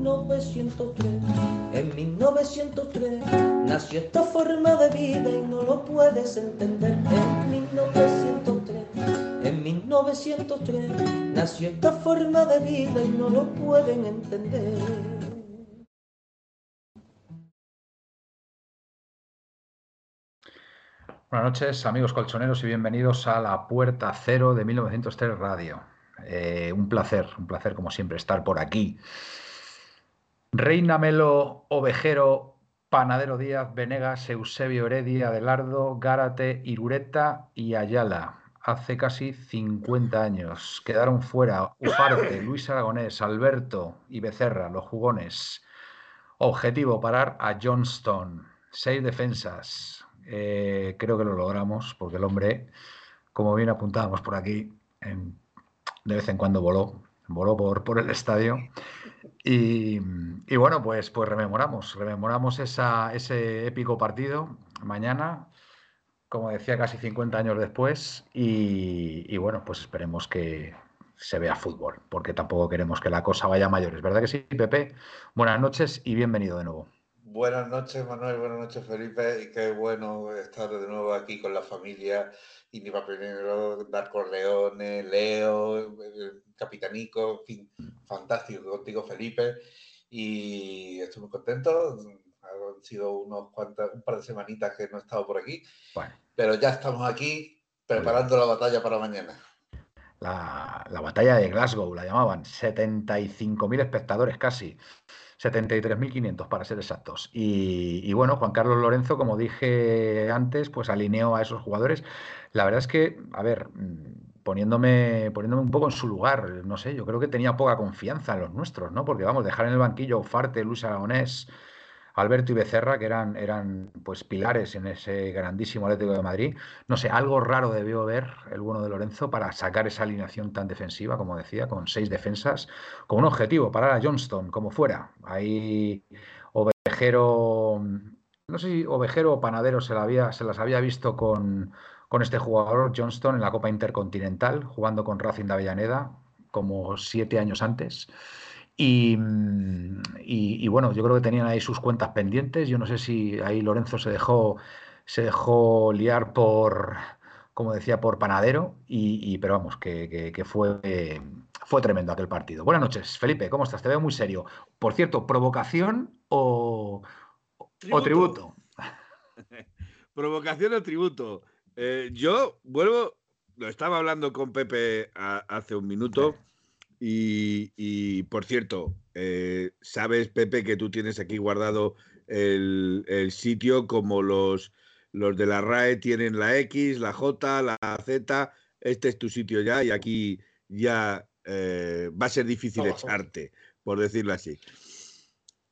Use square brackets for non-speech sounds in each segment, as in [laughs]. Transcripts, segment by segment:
1903. En 1903 nació esta forma de vida y no lo puedes entender. En 1903, en 1903 nació esta forma de vida y no lo pueden entender. Buenas noches, amigos colchoneros, y bienvenidos a la Puerta Cero de 1903 Radio. Eh, un placer, un placer como siempre estar por aquí. Reina Melo, Ovejero, Panadero Díaz, Venegas, Eusebio Heredia, Adelardo, Gárate, Irureta y Ayala. Hace casi 50 años quedaron fuera Ufarte, [coughs] Luis Aragonés, Alberto y Becerra, los jugones. Objetivo, parar a Johnston. Seis defensas, eh, creo que lo logramos porque el hombre, como bien apuntábamos por aquí, de vez en cuando voló, voló por, por el estadio. Y, bueno, pues, pues rememoramos, rememoramos esa, ese épico partido mañana, como decía, casi 50 años después. Y, y, bueno, pues esperemos que se vea fútbol, porque tampoco queremos que la cosa vaya a mayores. ¿Verdad que sí, Pepe? Buenas noches y bienvenido de nuevo. Buenas noches, Manuel. Buenas noches, Felipe. Y qué bueno estar de nuevo aquí con la familia. Iniva Pinero, Darko Leone, Leo, Capitanico, en fin, fantástico contigo, Felipe. Y estoy muy contento. Han sido unos cuantas, un par de semanitas que no he estado por aquí. Pero ya estamos aquí preparando la batalla para mañana. La, la batalla de Glasgow, la llamaban. 75.000 espectadores casi. 73.500 para ser exactos. Y, bueno, Juan Carlos Lorenzo, como dije antes, pues alineó a esos jugadores. La verdad es que, a ver, mm, poniéndome, poniéndome un poco en su lugar, no sé, yo creo que tenía poca confianza en los nuestros, ¿no? Porque vamos, dejar en el banquillo Farte, Luis Aragonés, Alberto y Becerra, que eran, eran pues pilares en ese grandísimo Atlético de Madrid. No sé, algo raro debió ver el bueno de Lorenzo para sacar esa alineación tan defensiva, como decía, con seis defensas, con un objetivo, parar a Johnston, como fuera. Ahí Ovejero, no sé si Ovejero o Panadero se, la había, se las había visto con, con este jugador, Johnston, en la Copa Intercontinental, jugando con Racing de Avellaneda, como siete años antes. Mm, y, bueno, yo creo que tenían ahí sus cuentas pendientes. Yo no sé si ahí Lorenzo se dejó, se dejó liar por, como decía, por panadero. Y, pero vamos, que, fue, fue tremendo aquel partido. Buenas noches, Felipe, ¿cómo estás? Te veo muy serio. Por cierto, ¿provocación o tributo? O tributo? [laughs] ¿Provocación o tributo? Eh, yo vuelvo, lo estaba hablando con Pepe hace un minuto. Y, por cierto, eh, sabes, Pepe, que tú tienes aquí guardado el, sitio como los, los de la RAE tienen la X, la J, la Z. Este es tu sitio ya y aquí ya eh, va a ser difícil echarte, por decirlo así.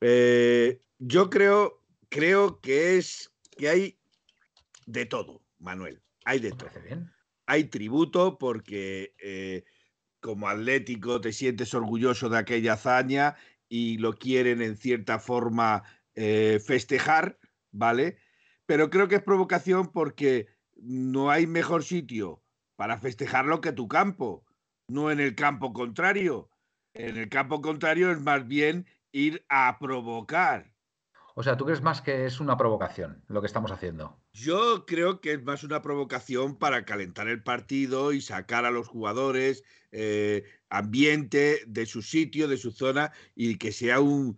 Eh, yo creo, creo que es que hay de todo, Manuel. Hay de todo. Hay tributo porque como atlético te sientes orgulloso de aquella hazaña y lo quieren en cierta forma eh, festejar, ¿vale? Pero creo que es provocación porque no hay mejor sitio para festejarlo que tu campo, no en el campo contrario. En el campo contrario es más bien ir a provocar. O sea, ¿tú crees más que es una provocación lo que estamos haciendo? Yo creo que es más una provocación para calentar el partido y sacar a los jugadores eh, ambiente de su sitio, de su zona y que sea un,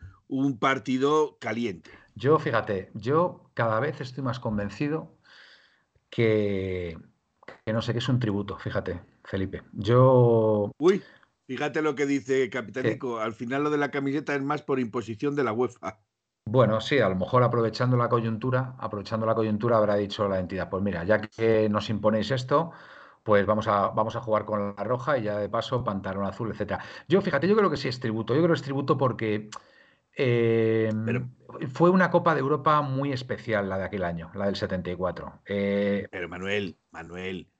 partido caliente. Yo, fíjate, yo cada vez estoy más convencido que, que no sé, que es un tributo, fíjate, Felipe. Yo... Uy, fíjate lo que dice Capitánico, al final lo de la camiseta es más por imposición de la UEFA. Bueno, sí, a lo mejor aprovechando la coyuntura, aprovechando la coyuntura habrá dicho la entidad, pues mira, ya que nos imponéis esto, pues vamos a, vamos a jugar con la roja y ya de paso pantalón azul, etcétera. Yo, fíjate, yo creo que sí es tributo, yo creo que es tributo porque Eh, fue una Copa de Europa muy especial la de aquel año, la del 74. Eh, pero Manuel, Manuel,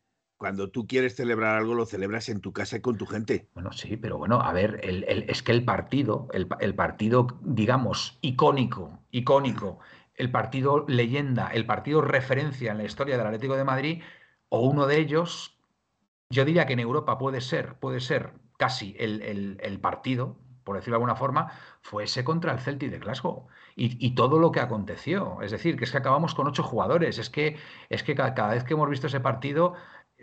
cuando tú quieres celebrar algo, lo celebras en tu casa y con tu gente. Bueno, sí, pero bueno, a ver, es que el partido, el, el, partido, digamos, icónico, icónico, el partido leyenda, el partido referencia en la historia del Atlético de Madrid, o uno de ellos, yo diría que en Europa puede ser, puede ser casi el, partido, por decirlo de alguna forma, fue ese contra el Celtic de Glasgow. Y, todo lo que aconteció. Es decir, que es que acabamos con ocho jugadores. Es que, es que cada, vez que hemos visto ese partido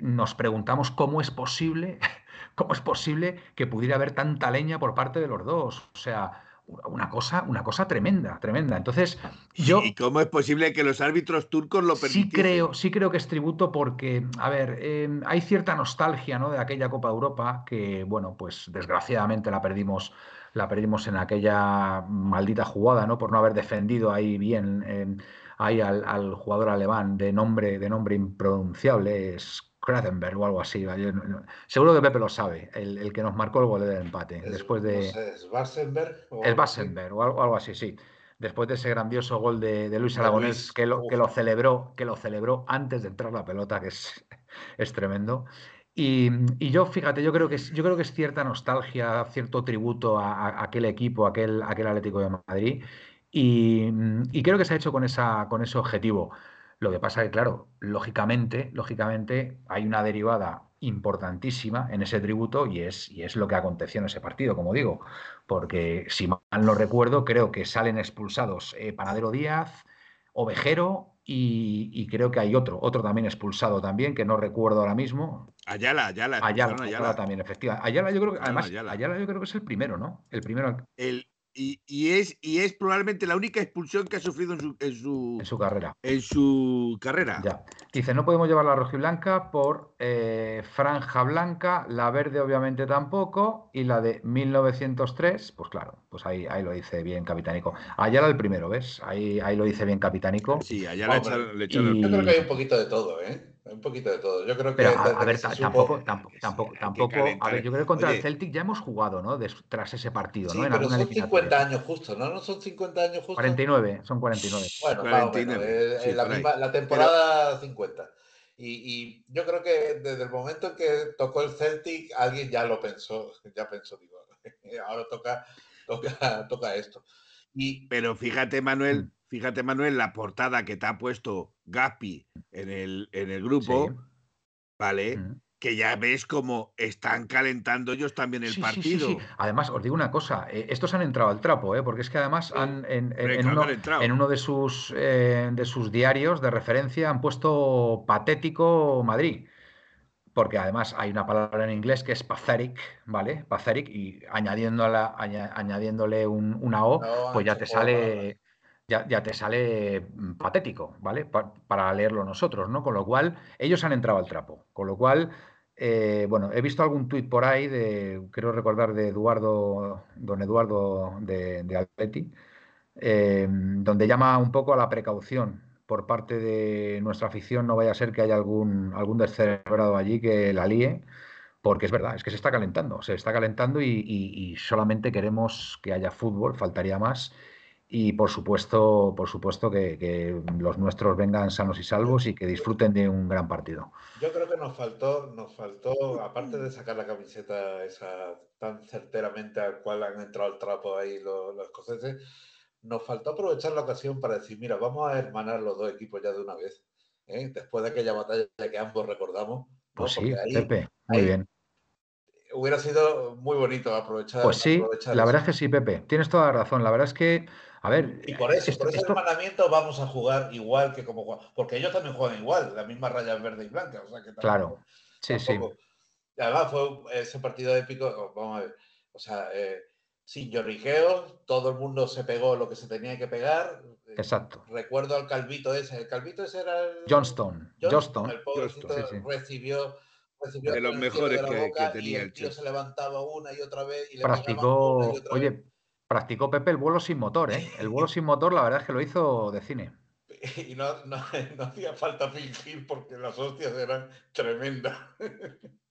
nos preguntamos cómo es posible, [laughs] cómo es posible que pudiera haber tanta leña por parte de los dos. O sea, una cosa, una cosa tremenda, tremenda. Entonces, yo. ¿Y cómo es posible que los árbitros turcos lo permitan? Sí creo, sí creo que es tributo porque, a ver, em, hay cierta nostalgia ¿no? de aquella Copa de Europa que, bueno, pues desgraciadamente la perdimos, la perdimos en aquella maldita jugada, ¿no? Por no haber defendido ahí bien em, ahí al, jugador alemán de nombre, de nombre impronunciable, es Kratenberg o algo así. seguro que Pepe lo sabe, el, que nos marcó el gol del empate. después de. ¿Es Bassenberg? Es Bassenberg o algo, así, sí. Después de ese grandioso gol de, Luis Aragonés, que, lo, que, lo celebró, que lo celebró antes de entrar la pelota, que es, [laughs] es tremendo. Y, yo, fíjate, yo creo que es, yo creo que es cierta nostalgia, cierto tributo a, aquel equipo, a aquel, aquel Atlético de Madrid. Y, y, creo que se ha hecho con, esa, con ese objetivo. Lo que pasa es que, claro, lógicamente, lógicamente hay una derivada importantísima en ese tributo y es, y es lo que aconteció en ese partido, como digo, porque si mal no recuerdo, creo que salen expulsados eh, Panadero Díaz, Ovejero y, creo que hay otro, otro también expulsado también, que no recuerdo ahora mismo. Ayala, Ayala. Ayala, Ayala. también, efectivamente. Ayala yo creo que, además, Ayala. yo creo que es el primero, ¿no? El primero. El, y, es, y es probablemente la única expulsión que ha sufrido en su, en su, carrera. En su carrera. Ya. Dice, no podemos llevar la rojiblanca por eh, franja blanca, la verde obviamente tampoco, y la de 1903, pues claro, pues ahí, ahí lo dice bien Capitánico. Ayala el primero, ¿ves? Ahí, ahí lo dice bien Capitánico. Sí, allá le echaron, Yo creo que hay un poquito de todo, ¿eh? Un poquito de todo. Yo creo que. a, ver, tampoco, tampoco, tampoco, A ver, yo creo que contra el Celtic ya hemos jugado, ¿no? tras ese partido, ¿no? En pero son 50 años justo, ¿no? No son 50 años justo. 49, son 49. Bueno, 49, eh, la, temporada 50. Y, yo creo que desde el momento en que tocó el Celtic, alguien ya lo pensó, ya pensó, digo, [laughs] ahora toca, toca, [laughs] toca esto. Y, pero fíjate, Manuel, mm. fíjate, Manuel, la portada que te ha puesto Gapi en el, en el grupo, ¿vale? Que ya ves cómo están calentando ellos también el partido. Sí, además, os digo una cosa, eh, estos han entrado al trapo, ¿eh? porque es que además han, en, uno, de, sus, eh, de sus diarios de referencia han puesto patético Madrid porque además hay una palabra en inglés que es pathetic, ¿vale? Pathetic, y añadiéndola, añadiéndole una O, pues ya te sale, ya, te sale patético, ¿vale? para leerlo nosotros, ¿no? Con lo cual, ellos han entrado al trapo. Con lo cual, eh, bueno, he visto algún tuit por ahí de, quiero recordar, de Eduardo, don Eduardo de, de Atleti, eh, donde llama un poco a la precaución, por parte de nuestra afición no vaya a ser que haya algún, algún descerebrado allí que la líe, porque es verdad, es que se está calentando, se está calentando y, solamente queremos que haya fútbol, faltaría más. Y por supuesto, por supuesto que, los nuestros vengan sanos y salvos y que disfruten de un gran partido. Yo creo que nos faltó, nos faltó, aparte de sacar la camiseta esa tan certeramente al cual han entrado al trapo ahí los, los escoceses, nos faltó aprovechar la ocasión para decir, mira, vamos a hermanar los dos equipos ya de una vez, ¿eh? después de aquella batalla que ambos recordamos. Pues sí, Pepe, muy bien. Hubiera sido muy bonito aprovechar. Pues sí, la verdad es que sí, Pepe, tienes toda la razón. La verdad es que, a ver. Y por eso, por ese hermanamiento vamos a jugar igual que como Porque ellos también juegan igual, la misma raya verde y blanca. O sea que claro, sí, sí. además fue ese partido épico, vamos a ver. O sea, eh, sin lloriqueos, todo el mundo se pegó lo que se tenía que pegar. Exacto. Recuerdo al Calvito ese, el Calvito ese era el... Johnston. Johnston. El pobrecito recibió, recibió... De los mejores que, tenía el tío. se levantaba una y otra vez y le Practicó, oye, practicó Pepe el vuelo sin motor, ¿eh? El vuelo sin motor, la verdad es que lo hizo de cine. [laughs] Y no, no, no hacía falta fingir porque las hostias eran tremendas. [laughs]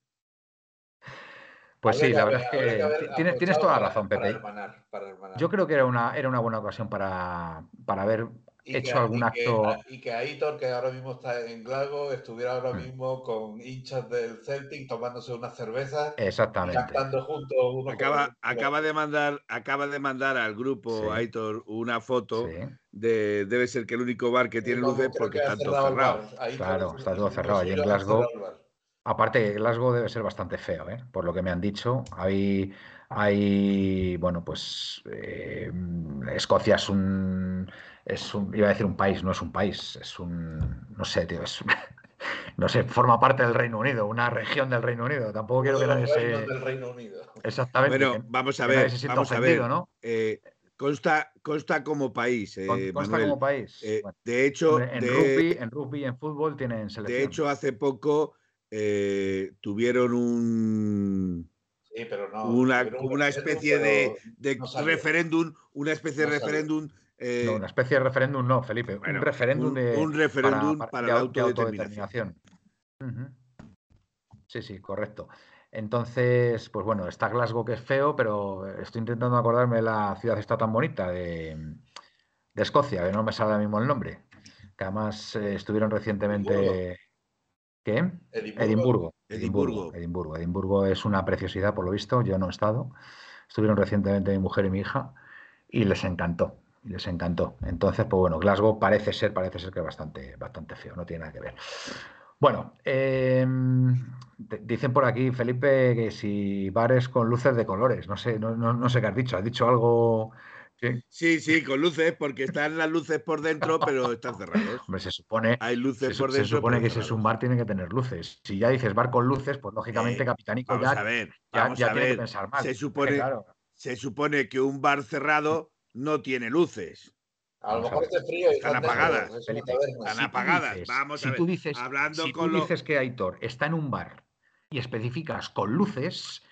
Pues sí, la verdad es que tienes, toda la razón, para Pepe. hermanar, para hermanar. Yo creo que era una, era una buena ocasión para, para haber Y hecho que- algún y que- acto. y que Aitor, que ahora mismo está en Glasgow, estuviera ahora Mm. mismo con hinchas del Celtic tomándose unas cervezas y Exactamente. cantando juntos uno Acaba, con- acaba de mandar, acaba de mandar al grupo Sí. Aitor una foto Sí, de debe ser que el único bar que tiene Como luces porque están todos cerrado bar. Claro, es- está es todo cerrado. Allí en Glasgow-. Aparte que Glasgow debe ser bastante feo, ¿eh? por lo que me han dicho. Hay, hay bueno, pues eh, Escocia es un, es un, iba a decir un país, no es un país, es un, no sé, tío, es, [laughs] no sé, forma parte del Reino Unido, una región del Reino Unido. Tampoco quiero que nadie se, del Reino Unido. exactamente, Bueno, vamos a ver, vamos a ver. ¿no? Eh, consta, consta como país, eh, Con- consta Manuel. como país. Eh, Bueno, de hecho, en de- rugby, en rugby y en fútbol tienen selección. de hecho, hace poco eh, tuvieron un, Sí, pero no. una, tuvieron especie de, no referéndum, una especie de No referéndum. eh, No, una especie de referéndum, no, Felipe. bueno, un referéndum un- de. un referéndum para de la au- de autodeterminación. Sí, sí, correcto. Entonces, pues bueno, está Glasgow que es feo, pero estoy intentando acordarme de la ciudad está tan bonita de, de Escocia, que no me sale ahora mismo el nombre. Que además eh, estuvieron recientemente. ¿Qué? Edimburgo. Edimburgo. Edimburgo. Edimburgo. Edimburgo es una preciosidad, por lo visto. Yo no he estado. Estuvieron recientemente mi mujer y mi hija y les encantó. y Les encantó. Entonces, pues bueno, Glasgow parece ser, parece ser que es bastante, bastante feo, no tiene nada que ver. Bueno, em, dicen por aquí, Felipe, que si bares con luces de colores. No sé, no, no- no sé qué has dicho. ¿Has dicho algo? Sí. Sí, sí, con luces, porque están las luces por dentro, pero están cerrados. Hombre, se supone, Hay se, luces su- por se dentro. supone pero que si es un bar tiene que tener luces. Si ya dices bar con luces, pues lógicamente Eh, Capitanico Vamos ya, a ver, ya- vamos ya a tiene que ver. pensar mal. Se que, supone, claro, se supone que un bar cerrado no tiene luces. A lo mejor hace frío y Están apagadas, Felipe. Están si tú apagadas. dices- Vamos si a tú ver, dices, hablando si con tú lo- dices que Aitor está en un bar y especificas con luces,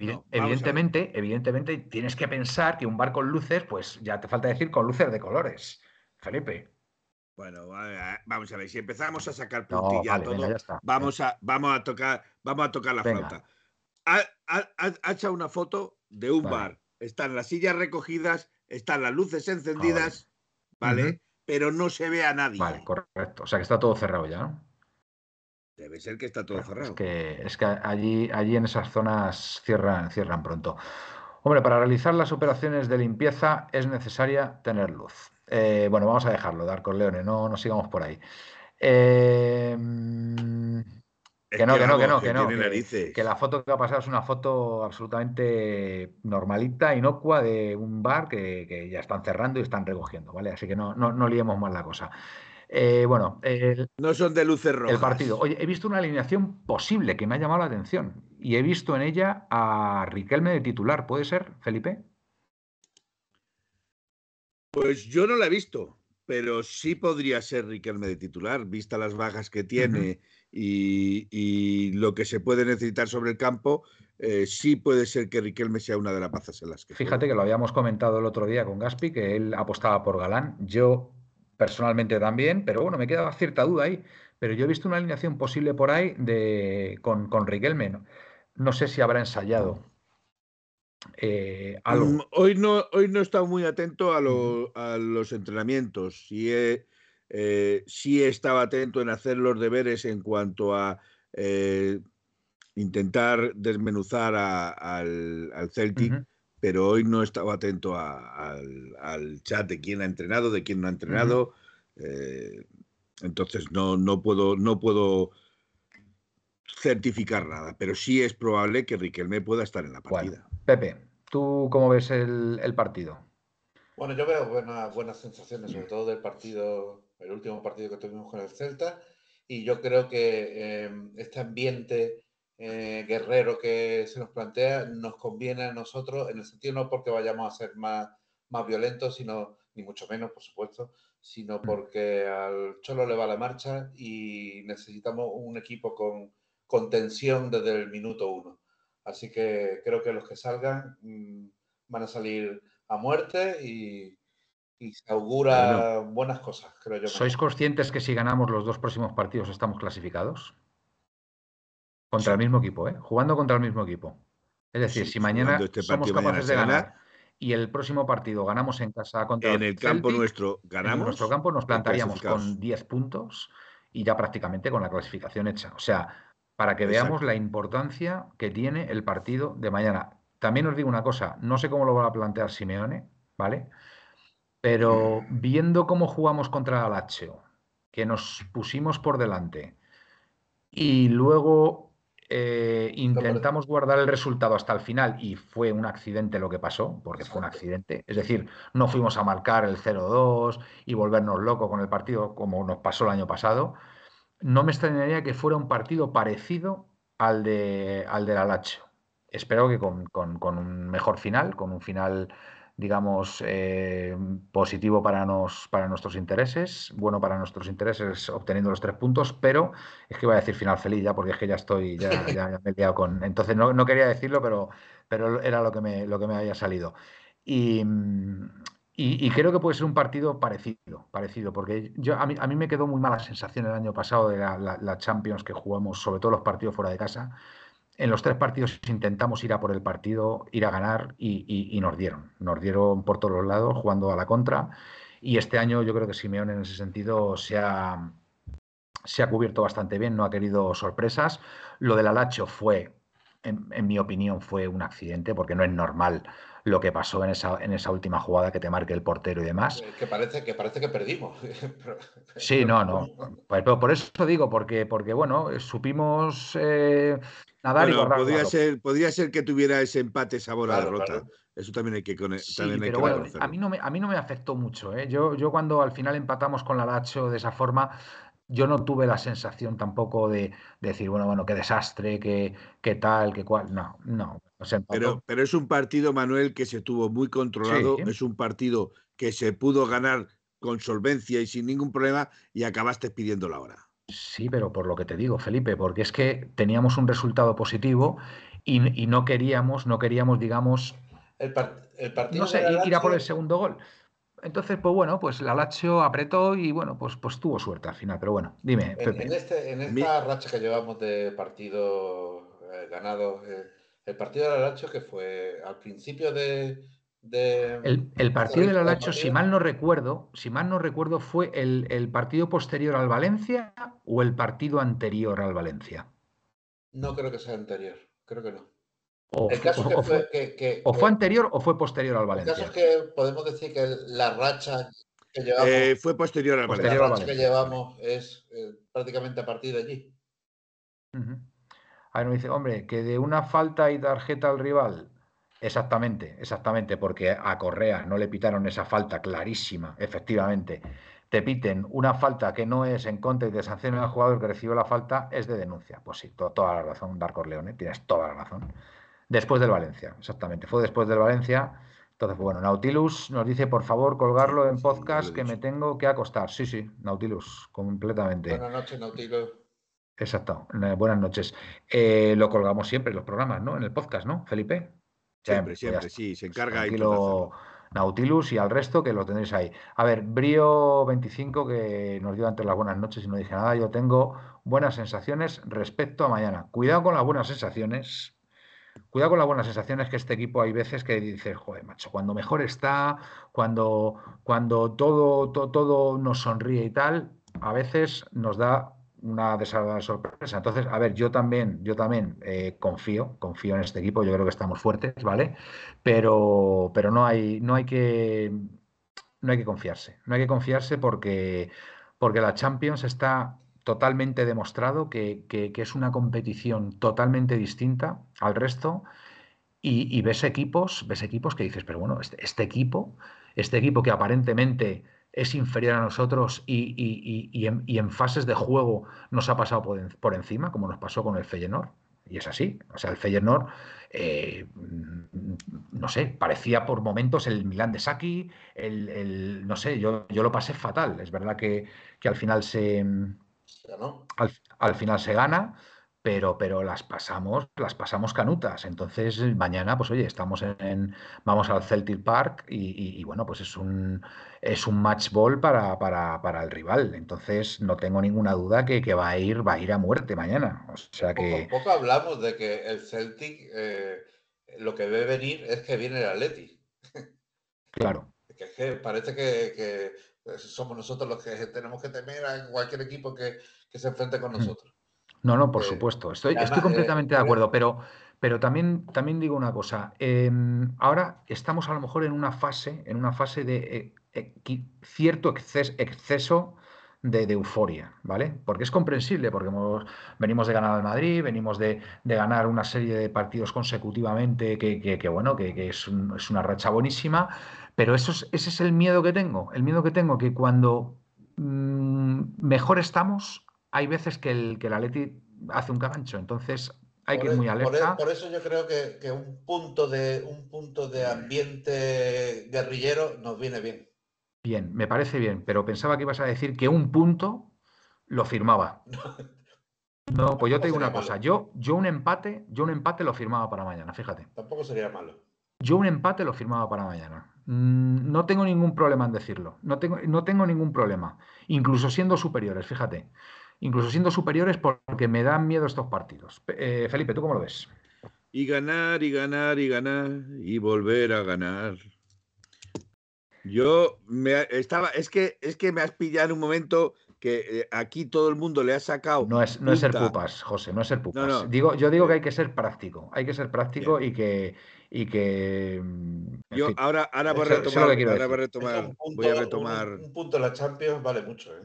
No, evidentemente, evidentemente tienes que pensar que un bar con luces, pues ya te falta decir con luces de colores. Felipe. Bueno, vamos a ver, si empezamos a sacar No, puntilla vale, todo, venga, vamos a, vamos a tocar, vamos a tocar la Venga. flauta. Ha, una foto de un Vale. bar. Están las sillas recogidas, están las luces encendidas, vale. Pero no se ve a nadie. Vale, correcto. O sea que está todo cerrado ya, ¿no? Debe ser que está todo Claro, cerrado. Es que, es que allí, allí en esas zonas cierran, cierran pronto. Hombre, para realizar las operaciones de limpieza es necesaria tener luz. Eh, bueno, vamos a dejarlo, Darcos Leones, no, no sigamos por ahí. Eh, que no, que no, que no, que no. Que, que la foto que ha pasado es una foto absolutamente normalita, inocua, de un bar que, que ya están cerrando y están recogiendo, ¿vale? Así que no, no, no liemos más la cosa. Eh, bueno, el, No son de luces rojas. el partido. Oye, he visto una alineación posible que me ha llamado la atención y he visto en ella a Riquelme de titular. ¿Puede ser, Felipe? Pues yo no la he visto, pero sí podría ser Riquelme de titular, vista las bajas que tiene y, y lo que se puede necesitar sobre el campo. eh, sí puede ser que Riquelme sea una de las bazas en las que Fíjate que lo habíamos comentado el otro día con Gaspi, que él apostaba por Galán. Yo personalmente también, pero bueno, me queda cierta duda ahí. Pero yo he visto una alineación posible por ahí de, con, con Riquelme. No, no sé si habrá ensayado eh, algo. Mm, Hoy no, hoy no he estado muy atento a, lo- a los entrenamientos. Sí, he, eh, sí estaba atento en hacer los deberes en cuanto a eh, intentar desmenuzar a- al, al Celtic. Pero hoy no estaba atento a- al, al chat de quién ha entrenado, de quién no ha entrenado. eh, entonces no, no, puedo, no puedo certificar nada, pero sí es probable que Riquelme pueda estar en la Bueno, partida. Pepe, ¿tú cómo ves el, el partido? Bueno, yo veo buenas, buenas sensaciones, sobre todo del partido, el último partido que tuvimos con el Celta, y yo creo que eh, este ambiente eh, guerrero que se nos plantea nos conviene a nosotros, en el sentido no porque vayamos a ser más, más violentos, sino, ni mucho menos, por supuesto, sino porque al Cholo le va la marcha y necesitamos un equipo con, con tensión desde el minuto uno. Así que creo que los que salgan mm, van a salir a muerte y, y se augura buenas cosas, creo yo. ¿Sois conscientes que si ganamos los dos próximos partidos estamos clasificados? Contra el mismo equipo, ¿eh? Jugando contra el mismo equipo. Es decir, Sí, si mañana este somos mañana capaces de gana. ganar y el próximo partido ganamos en casa contra En el campo Celtic, nuestro en ganamos. nuestro campo nos plantaríamos con 10 puntos y ya prácticamente con la clasificación hecha. O sea, para que veamos la importancia que tiene el partido de mañana. También os digo una cosa, no sé cómo lo va a plantear Simeone, ¿vale? Pero viendo cómo jugamos contra el Lazio, que nos pusimos por delante y luego eh, intentamos guardar el resultado hasta el final y fue un accidente lo que pasó, porque fue un accidente. Es decir, no fuimos a marcar el 0-2 y volvernos locos con el partido como nos pasó el año pasado. No me extrañaría que fuera un partido parecido al de al del Alacho. Espero que con, con- con un mejor final, con un final, digamos, eh, positivo para, nos, para nuestros intereses, bueno para nuestros intereses obteniendo los tres puntos, pero es que iba a decir final feliz ya, porque es que ya estoy, ya, ya- ya me he liado con. Entonces no, no quería decirlo, pero, pero era lo que me, lo que me había salido. Y, y- creo que puede ser un partido parecido, parecido, porque yo, a mí, a mí me quedó muy mala sensación el año pasado de la- la Champions que jugamos, sobre todo los partidos fuera de casa. En los tres partidos intentamos ir a por el partido, ir a ganar y, y- y nos dieron. Nos dieron por todos los lados, jugando a la contra. Y este año yo creo que Simeone en ese sentido se ha, se ha cubierto bastante bien, no ha querido sorpresas. Lo del Alacho fue, en, en mi opinión, fue un accidente, porque no es normal lo que pasó en esa, en esa última jugada que te marque el portero y demás. Eh, Que parece que, parece que perdimos. [laughs] Sí, no, no. Pues, pero por eso digo, porque, porque bueno, eh, supimos eh, nadar y Bueno, guardar el podría ser, podría ser que tuviera ese empate sabor a derrota. claro. Eso también hay que, Sí, también hay pero que bueno, a mí no me, a mí no me afectó mucho. ¿eh? Yo, yo cuando al final empatamos con la Lacho de esa forma, yo no tuve la sensación tampoco de, de decir, bueno, bueno, qué desastre, qué, qué tal, qué cual. No, no. Pero, pero es un partido, Manuel, que se tuvo muy controlado. Sí. Es un partido que se pudo ganar con solvencia y sin ningún problema y acabaste pidiendo la hora. Sí, pero por lo que te digo, Felipe, porque es que teníamos un resultado positivo y, y no queríamos, no queríamos, digamos, El, par- el partido no sé, ir- a por el segundo gol. Entonces, pues bueno, pues la Lazio apretó y bueno, pues, pues tuvo suerte al final. Pero bueno, dime, En, Pepe. en este, en Mi- esta racha que llevamos de partidos eh, ganados, eh, el partido de la Lazio que fue al principio de... de- El, el partido del Alacho, si mal no recuerdo, si mal no recuerdo, fue el, el partido posterior al Valencia o el partido anterior al Valencia. No creo que sea anterior, creo que no. O, El fu- caso o- que o fue... fue, que- que- o que- fue anterior o fue posterior al el caso Valencia. es que podemos decir que la racha que llevamos, Eh, fue posterior al Posterior la Valencia. racha que Valencia, llevamos es eh, prácticamente a partir de allí. Ujú. A ver, me dice, hombre, que de una falta y tarjeta al rival. Exactamente, exactamente, porque a Correa no le pitaron esa falta clarísima, efectivamente. Te piten una falta que no es en contra y te sancionan al jugador que recibió la falta, es de denuncia. Pues sí, to- toda la razón, Darko Leone, tienes toda la razón. Después del Valencia, exactamente, fue después del Valencia. Entonces, bueno, Nautilus nos dice, por favor, colgarlo en podcast que me tengo que acostar. Sí, sí, Nautilus, completamente. Buenas noches, Nautilus. Exacto. Eh, Buenas noches. Eh, lo colgamos siempre en los programas, ¿no? En el podcast, ¿no, Felipe? Siempre, pues siempre, sí, se Pues encarga de tranquilo. Nautilus y al resto que lo tendréis ahí. A ver, Brío25 que nos dio antes las buenas noches y no dije nada. Yo tengo buenas sensaciones respecto a mañana. Cuidado con las buenas sensaciones. Cuidado con las buenas sensaciones que este equipo hay veces que dices, joder, macho, cuando mejor está, cuando, cuando todo, to- todo nos sonríe y tal, a veces nos da una desagradable sorpresa. Entonces, a ver, yo también, yo también eh, confío, confío en este equipo, yo creo que estamos fuertes, ¿vale? Pero, pero no hay, no hay que, no hay que confiarse, no hay que confiarse porque, porque la Champions está totalmente demostrado que, que- que es una competición totalmente distinta al resto y, ves equipos, ves equipos que dices, pero bueno, este, este equipo, este equipo que aparentemente es inferior a nosotros y, y- y- en, y en fases de juego nos ha pasado por, en- por encima, como nos pasó con el Feyenoord. Y es así. O sea, el Feyenoord, eh, mm, no sé, parecía por momentos el Milán de Saki, el, el- no sé, yo, yo lo pasé fatal. Es verdad que, que al final se, al, al final se gana, pero, pero las pasamos, las pasamos canutas. Entonces, mañana, pues oye, estamos en, vamos al Celtic Park y, y- y, bueno, pues es un es un match ball para, para, para el rival. Entonces, no tengo ninguna duda que, que va a ir, va a ir a muerte mañana. O sea que poco hablamos de que el Celtic eh, lo que ve venir es que viene el Atleti. Claro. Que, es que parece que, que, somos nosotros los que tenemos que temer a cualquier equipo que, que se enfrente con Mm. No, no, por Eh, supuesto. Estoy, estoy eh, completamente de acuerdo, pero, pero también, también digo una cosa. em, ahora estamos a lo mejor en una fase, en una fase de eh, cierto exces- exceso de, de euforia, ¿vale? Porque es comprensible, porque hemos- venimos de ganar al Madrid, venimos de, de ganar una serie de partidos consecutivamente, que, que- que, bueno, que, que es, un- es una racha buenísima, pero eso es- ese es el miedo que tengo. El miedo que tengo que cuando mm, mejor estamos, hay veces que el, que el Atleti hace un cagancho. Entonces hay que ir e- muy e- alerta. Por, eso yo creo que, que un punto de un punto de ambiente guerrillero nos viene bien. Bien, me parece bien, pero pensaba que ibas a decir que un punto lo firmaba. [laughs] No, pues yo te digo una cosa, yo, yo un empate, yo un empate lo firmaba para mañana, fíjate. Tampoco sería malo. Yo un empate lo firmaba para mañana. Mm, No tengo ningún problema en decirlo. No tengo, no tengo ningún problema. Incluso siendo superiores, fíjate. Incluso siendo superiores porque me dan miedo estos partidos. Eh, Felipe, ¿tú cómo lo ves? Y ganar, y ganar, y ganar, y volver a ganar. Yo me estaba, es que, es que me has pillado en un momento que eh, aquí todo el mundo le ha sacado. No es, no es ser pupas, José, no es ser pupas. no. Digo, yo digo que hay que ser práctico. Hay que ser práctico y que, y que. mm, Yo fin, ahora, ahora voy a retomar, ahora voy a retomar, un punto, voy a un- retomar, un, punto en la Champions vale mucho. ¿eh?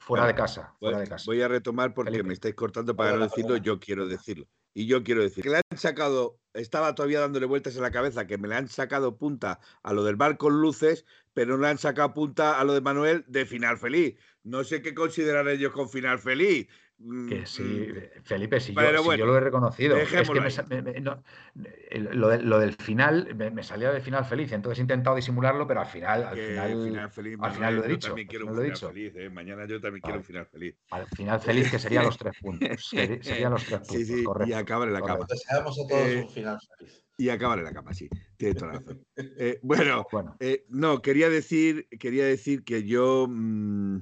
Fuera de casa, voy, fuera de casa. voy a retomar porque Felipe. me estáis cortando para no decirlo, yo quiero decirlo. Y yo quiero decir que le han sacado, estaba todavía dándole vueltas en la cabeza, que me le han sacado punta a lo del bar con luces, pero no le han sacado punta a lo de Manuel de final feliz. No sé qué consideran ellos con final feliz. Mm, Que sí, mm, Felipe, si, yo, si lo he reconocido. Es que me me- no, lo, de- lo del final me, me salía del final feliz, entonces he intentado disimularlo, pero al final, al final, feliz, al final lo he dicho. también al quiero un final lo he final dicho. feliz. ¿eh? Mañana yo también quiero un final feliz. Al final feliz que serían los tres puntos. [laughs] serían los tres puntos, Sí, sí, y correcto. acabar en la cama. Deseamos a todos Eh, un final feliz. Y acabar en la cama, sí. Tienes toda la razón. Eh, bueno, Bueno, Eh, no, quería decir, quería decir que yo. mm,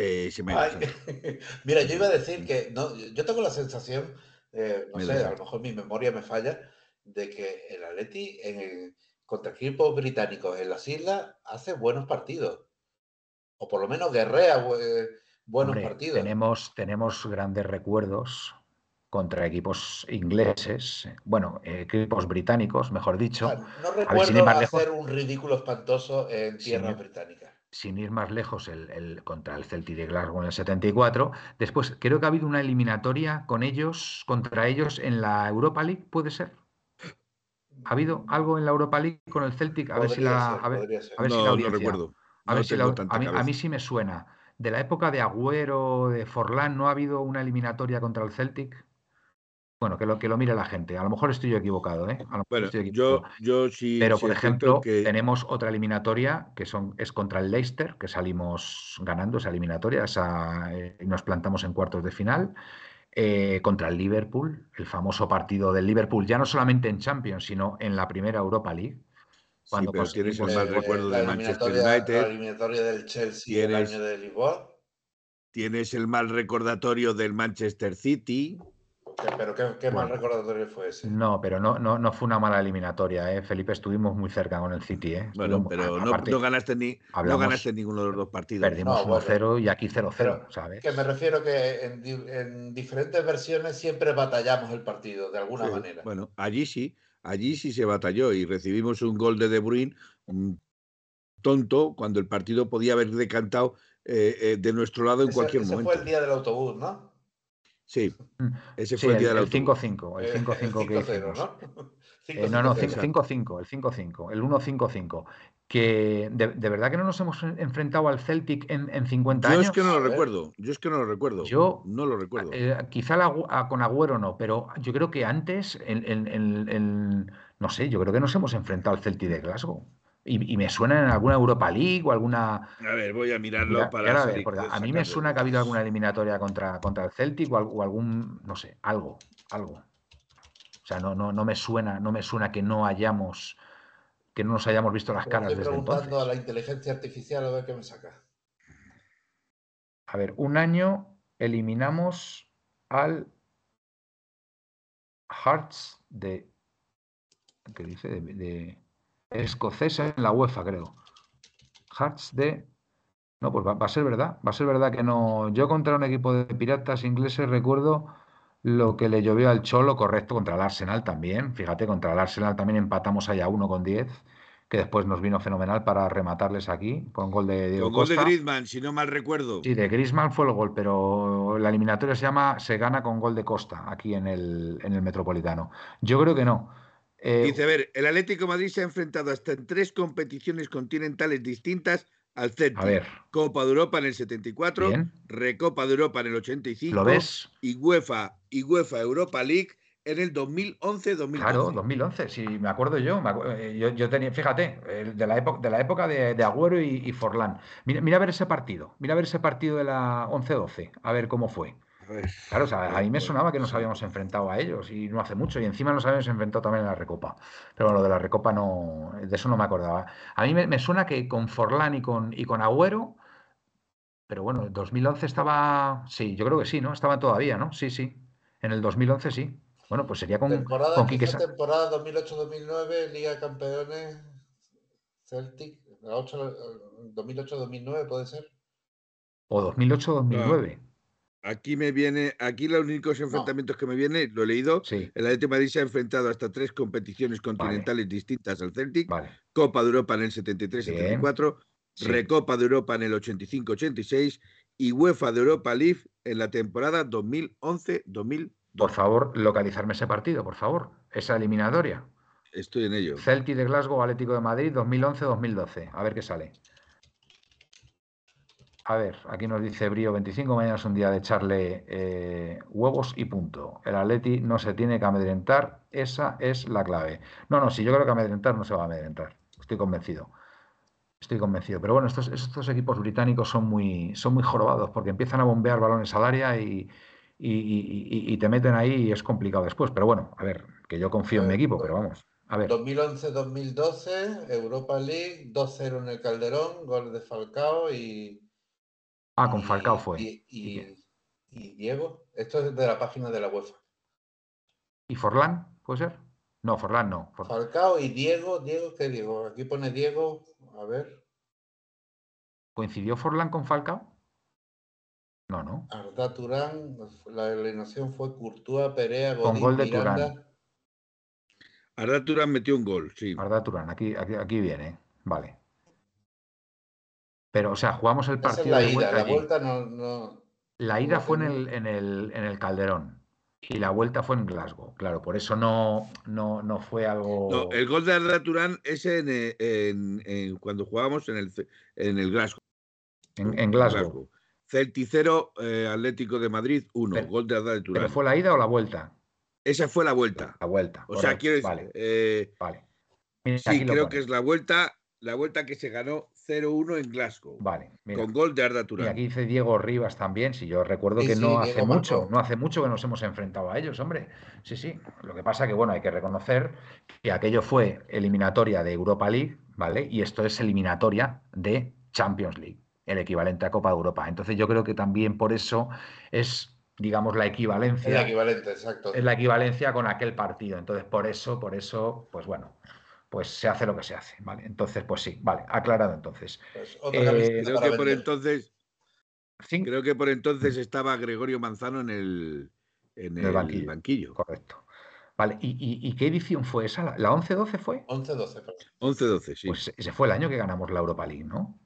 eh, me Ay. [laughs] Mira, yo iba a decir que no, yo tengo la sensación, eh, no Me sé, a lo mejor mi memoria me falla, de que el Atleti en el- contra equipos británicos en las islas hace buenos partidos. O por lo menos guerrea eh, buenos hombre, partidos. tenemos, tenemos grandes recuerdos contra equipos ingleses, bueno, equipos británicos, mejor O dicho. sea, no ver, recuerdo más lejos- hacer un ridículo espantoso en tierras británicas. Sin ir más lejos, el, el- contra el Celtic de Glasgow en el 74. Después, creo que ha habido una eliminatoria con ellos, contra ellos en la Europa League, ¿puede ser? ¿Ha habido algo en la Europa League con el Celtic? A ver si la. ser, a ver, a ver si la No, no recuerdo. a No ver si la- a mí, a mí sí me suena. De la época de Agüero, de Forlán, ¿no ha habido una eliminatoria contra el Celtic? Bueno, que lo, que lo mire la gente. A lo mejor estoy yo equivocado, ¿eh? A lo mejor Bueno, estoy equivocado. yo sí. Pero, sí por ejemplo, que tenemos otra eliminatoria que son, es contra el Leicester, que salimos ganando esa eliminatoria esa, eh, y nos plantamos en cuartos de final. eh, contra el Liverpool, el famoso partido del Liverpool, ya no solamente en Champions, sino en la primera Europa League. sí, cuando pero tienes el mal recuerdo del Manchester eliminatoria- La United, eliminatoria del Chelsea el año de Lisboa. tienes el mal recordatorio del Manchester City. Pero qué, qué mal recordatorio fue ese. No, pero no, no, no fue una mala eliminatoria, ¿eh? Felipe, estuvimos muy cerca con el City, ¿eh? Bueno, Estuvimos- pero a- no, aparte, no ganaste ni, no ganaste ninguno de los dos partidos. perdimos No, bueno. 1-0 y aquí 0-0, Pero ¿sabes? Que me refiero que en, di- en diferentes versiones siempre batallamos el partido, de alguna Sí, manera. Bueno, allí sí, allí sí se batalló y recibimos un gol de De Bruyne mm, tonto cuando el partido podía haber decantado eh, eh, de nuestro lado en ese cualquier ese momento. fue el día del autobús, ¿no? Sí, Mm, ese Sí, fue el el, día del el autobús. 5-5, el Eh, 5-5 que 5-0, hicimos. ¿no? Eh, [laughs] no, no, 5-0. Exacto. 5-5, el 5-5, el 1-5-5. Que de, de verdad que no nos hemos en- enfrentado al Celtic en, en 50 Yo años. es que no lo recuerdo, yo es que no lo recuerdo. Yo, no lo recuerdo. Eh, quizá la a- con Agüero no, pero yo creo que antes, en, en- en- en- no sé, yo creo que nos hemos enfrentado al Celtic de Glasgow. Y, y me suena en alguna Europa League o alguna. A ver, voy a mirarlo Mira, para a ver, a mí me suena que ha habido alguna eliminatoria contra, contra el Celtic o, al- o algún, no sé, algo, algo. O sea, no, no, no me suena, no me suena que no hayamos, que no nos hayamos visto las caras estoy desde preguntando entonces. a la inteligencia artificial a ver qué me saca. A ver, un año eliminamos al Hearts de. ¿Qué dice? De, de escocesa en la UEFA, creo. Hearts de. No, pues va, va, a ser verdad. Va a ser verdad que no. Yo contra un equipo de piratas ingleses recuerdo lo que le llovió al Cholo, correcto, contra el Arsenal también. Fíjate, contra el Arsenal también empatamos allá uno con 10 que después nos vino fenomenal para rematarles aquí con gol de Diego Con gol de Costa. Griezmann, si no mal recuerdo. Sí, de Griezmann fue el gol, pero la eliminatoria se llama se gana con gol de Costa aquí en el, en el Metropolitano. Yo creo que no. Eh, Dice, a ver, el Atlético de Madrid se ha enfrentado hasta en tres competiciones continentales distintas al Celtic. a ver, Copa de Europa en el 74, bien, Recopa de Europa en el 85 ¿lo ves? y UEFA y UEFA Europa League en el 2011-2012. Claro, 2011, si me acuerdo yo, me acu- eh, yo, yo tenía, fíjate, el de la época de la época de, de Agüero y, y Forlán. Mira, mira a ver ese partido, mira a ver ese partido de la 11-12, a ver cómo fue. A ver, Claro, o sea, a mí me pues, sonaba que nos habíamos enfrentado a ellos y no hace mucho, y encima nos habíamos enfrentado también en la Recopa. Pero bueno, lo de la Recopa no, de eso no me acordaba. A mí me, me suena que con Forlán y con, y con Agüero, pero bueno, en 2011 estaba, sí, yo creo que sí, ¿no? Estaba todavía, ¿no? Sí, sí, en el 2011 sí. Bueno, pues sería con, Temporada, con Quique Sa- temporada 2008-2009, Liga de Campeones, Celtic, la ocho- 2008-2009 puede ser. o 2008-2009. Aquí me viene, aquí los únicos enfrentamientos que me vienen, lo he leído, Sí, el Atlético de Madrid se ha enfrentado hasta tres competiciones continentales distintas al Celtic, vale. Copa de Europa en el Bien. 73-74, Sí. Recopa de Europa en el 85-86 y UEFA de Europa League en la temporada 2011-2012. Por favor, localizarme ese partido, por favor. Esa eliminatoria. Estoy en ello. Celtic de Glasgow, Atlético de Madrid, 2011-2012. A ver qué sale. A ver, aquí nos dice Brío 25, mañana es un día de echarle eh, huevos y punto. El Atleti no se tiene que amedrentar, esa es la clave. No, no, si yo creo que amedrentar no se va a amedrentar. Estoy convencido. Estoy convencido. Pero bueno, estos, estos equipos británicos son muy, son muy jorobados porque empiezan a bombear balones al área y, y- y- te meten ahí y es complicado después. Pero bueno, a ver, que yo confío en mi equipo, pero vamos. A ver. 2011-2012, Europa League, 2-0 en el Calderón, gol de Falcao y. Ah, con y- Falcao fue. Y, ¿Y y- quién? y Diego, esto es de la página de la UEFA. ¿Y Forlán? ¿Puede ser? No, Forlán no. For- Falcao y Diego, Diego, ¿qué Diego? Aquí pone Diego, a ver, ¿Coincidió Forlán con Falcao? No, no. Arda Turán, la alineación fue Courtois, Perea, Con Godín, gol de Miranda. Turán. Arda Turán metió un gol, sí. Arda Turán, aquí, aquí, aquí viene. Vale. Pero, o sea, jugamos el Esa es partido la de ida, la vuelta no, no, La ida no fue en el, en el, en el Calderón y la vuelta fue en Glasgow. Claro, por eso no, no, no fue algo. No, el gol de Arda Turán es en, eh, en- en- cuando jugábamos en el, en el Glasgow. En, en Glasgow. Celtic 0, eh, Atlético de Madrid 1, Pero- gol de Arda Turán. ¿Pero fue la ida o la vuelta? Esa fue la vuelta. La vuelta. O sea, quiero decir, Vale, eh, vale. Mira, sí, creo pone. que es la vuelta, la vuelta que se ganó 0-1 en Glasgow, Vale, mira. con gol de Arda Y Turán. aquí dice Diego Rivas también, si yo recuerdo Sí, que sí, no Diego hace mucho, no hace mucho que nos hemos enfrentado a ellos, hombre. Sí, sí. Lo que pasa que, bueno, hay que reconocer que aquello fue eliminatoria de Europa League, ¿vale? Y esto es eliminatoria de Champions League, el equivalente a Copa de Europa. Entonces yo creo que también por eso es, digamos, la Es el equivalencia, equivalente, exacto. es la equivalencia con aquel partido. Entonces, por eso, por eso, pues bueno, pues se hace lo que se hace, ¿vale? Entonces, pues sí, vale, aclarado entonces. Pues otra Eh, Creo que por vender. entonces, Cin- creo que por entonces estaba Gregorio Manzano en el, en el el banquillo. banquillo. Correcto. Vale, ¿y, y- y qué edición fue esa? ¿La, la 11-12 fue? 11-12, perdón. 11-12, sí. Pues ese fue el año que ganamos la Europa League, ¿no?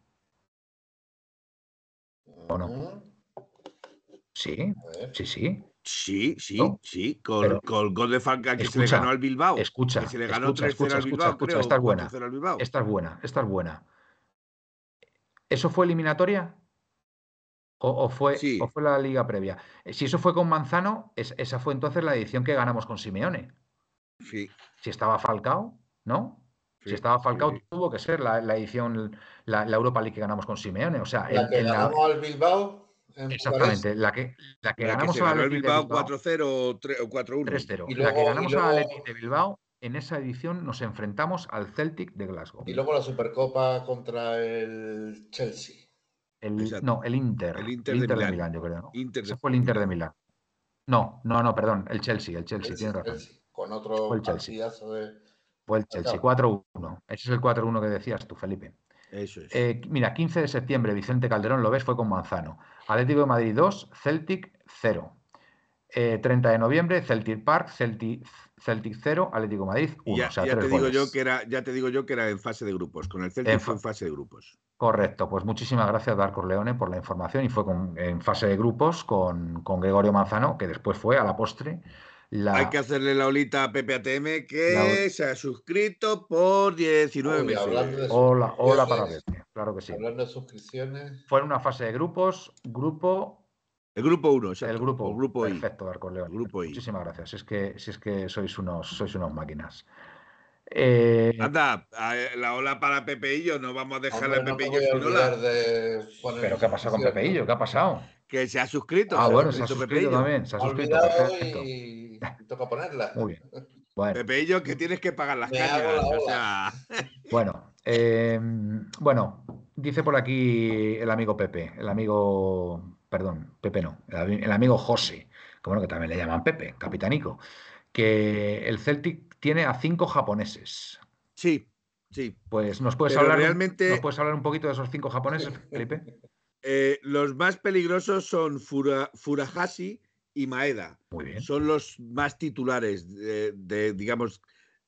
¿O no? Sí, sí, sí. Sí, sí, ¿No? sí, con, Pero- con el gol de Falca que se le Escucha, ganó al Bilbao. escucha, que se le ganó escucha, 3-0 escucha, al escucha, Bilbao, escucha, creo, esta es buena. 4-0 al Bilbao. Esta es buena, esta es buena. ¿Eso fue eliminatoria? ¿O, o fue, Sí. o fue la liga previa? Eh, Si eso fue con Manzano, es- esa fue entonces la edición que ganamos con Simeone. Sí, Si estaba Falcao, ¿no? Si estaba Falcao, sí. tuvo que ser la, la edición, la, la Europa League que ganamos con Simeone. O sea, La en- que en la- ganamos al Bilbao en exactamente, la que, la que La que ganamos el Athletic de Bilbao Bilbao, 4-0 o 3 o 4-1. 3-0. Y la que luego- ganamos y luego- Athletic de Bilbao, en esa edición nos enfrentamos al Celtic de Glasgow. Y luego la Supercopa contra el Chelsea. El, no, el Inter. El Inter de Milán. yo creo, ¿no? Inter Ese de fue el Inter de Milán. No, no, no, perdón, el Chelsea, el Chelsea, tienes razón. Chelsea, con otro Fue el Chelsea. de. Fue el Chelsea, 4-1. Ese es el 4-1 que decías tú, Felipe. Eso es. Eh, mira, 15 de septiembre, Vicente Calderón, lo ves, fue con Manzano. Atlético de Madrid 2, Celtic 0. Eh, 30 de noviembre, Celtic Park, Celtic, Celtic 0, Atlético de Madrid Y 1. ya, o sea, ya te digo yo que era, ya te digo yo que era en fase de grupos. Con el Celtic En fue en fase de grupos. Correcto, pues muchísimas gracias, Darko Leone, por la información. Y fue con- en fase de grupos con, con Gregorio Manzano, que después fue a la postre. La, Hay que hacerle la olita a PPATM que La- se ha suscrito por 19 Oye, hablando de meses. Hola, hola para Pepe, claro que sí. Hablando de suscripciones, Fue en una fase de grupos, grupo, El grupo 1, el grupo, O grupo perfecto, Darko Leone. El grupo I. Muchísimas gracias. Si es que, si es que sois unos, sois unos máquinas. Eh, Anda, a- la ola para Pepeillo, no vamos a dejarle hombre, a Pepeillo sin ola. de ¿Pero qué ha pasado con. Pepeillo? ¿Qué ha pasado? Que se ha suscrito. Ah, se ha bueno, se ha suscrito Pepeillo. también. Se ha suscrito, olvidado perfecto. y, [laughs] y toca ponerla. Muy bien. Bueno, Pepeillo, que tienes que pagar las Me cañas. la O ola. sea, bueno, eh, bueno, dice por aquí el amigo Pepe, el amigo, perdón, Pepe no, el, ami- el amigo José, que bueno, que también le llaman Pepe, capitanico, que el Celtic tiene a cinco japoneses. sí, sí. Pues nos puedes, Pero hablar, un- realmente- ¿nos puedes hablar un poquito de esos cinco japoneses, [laughs] Felipe? Eh, los más peligrosos son Fura- Furuhashi y Maeda. Muy bien. Son los más titulares de, de, digamos,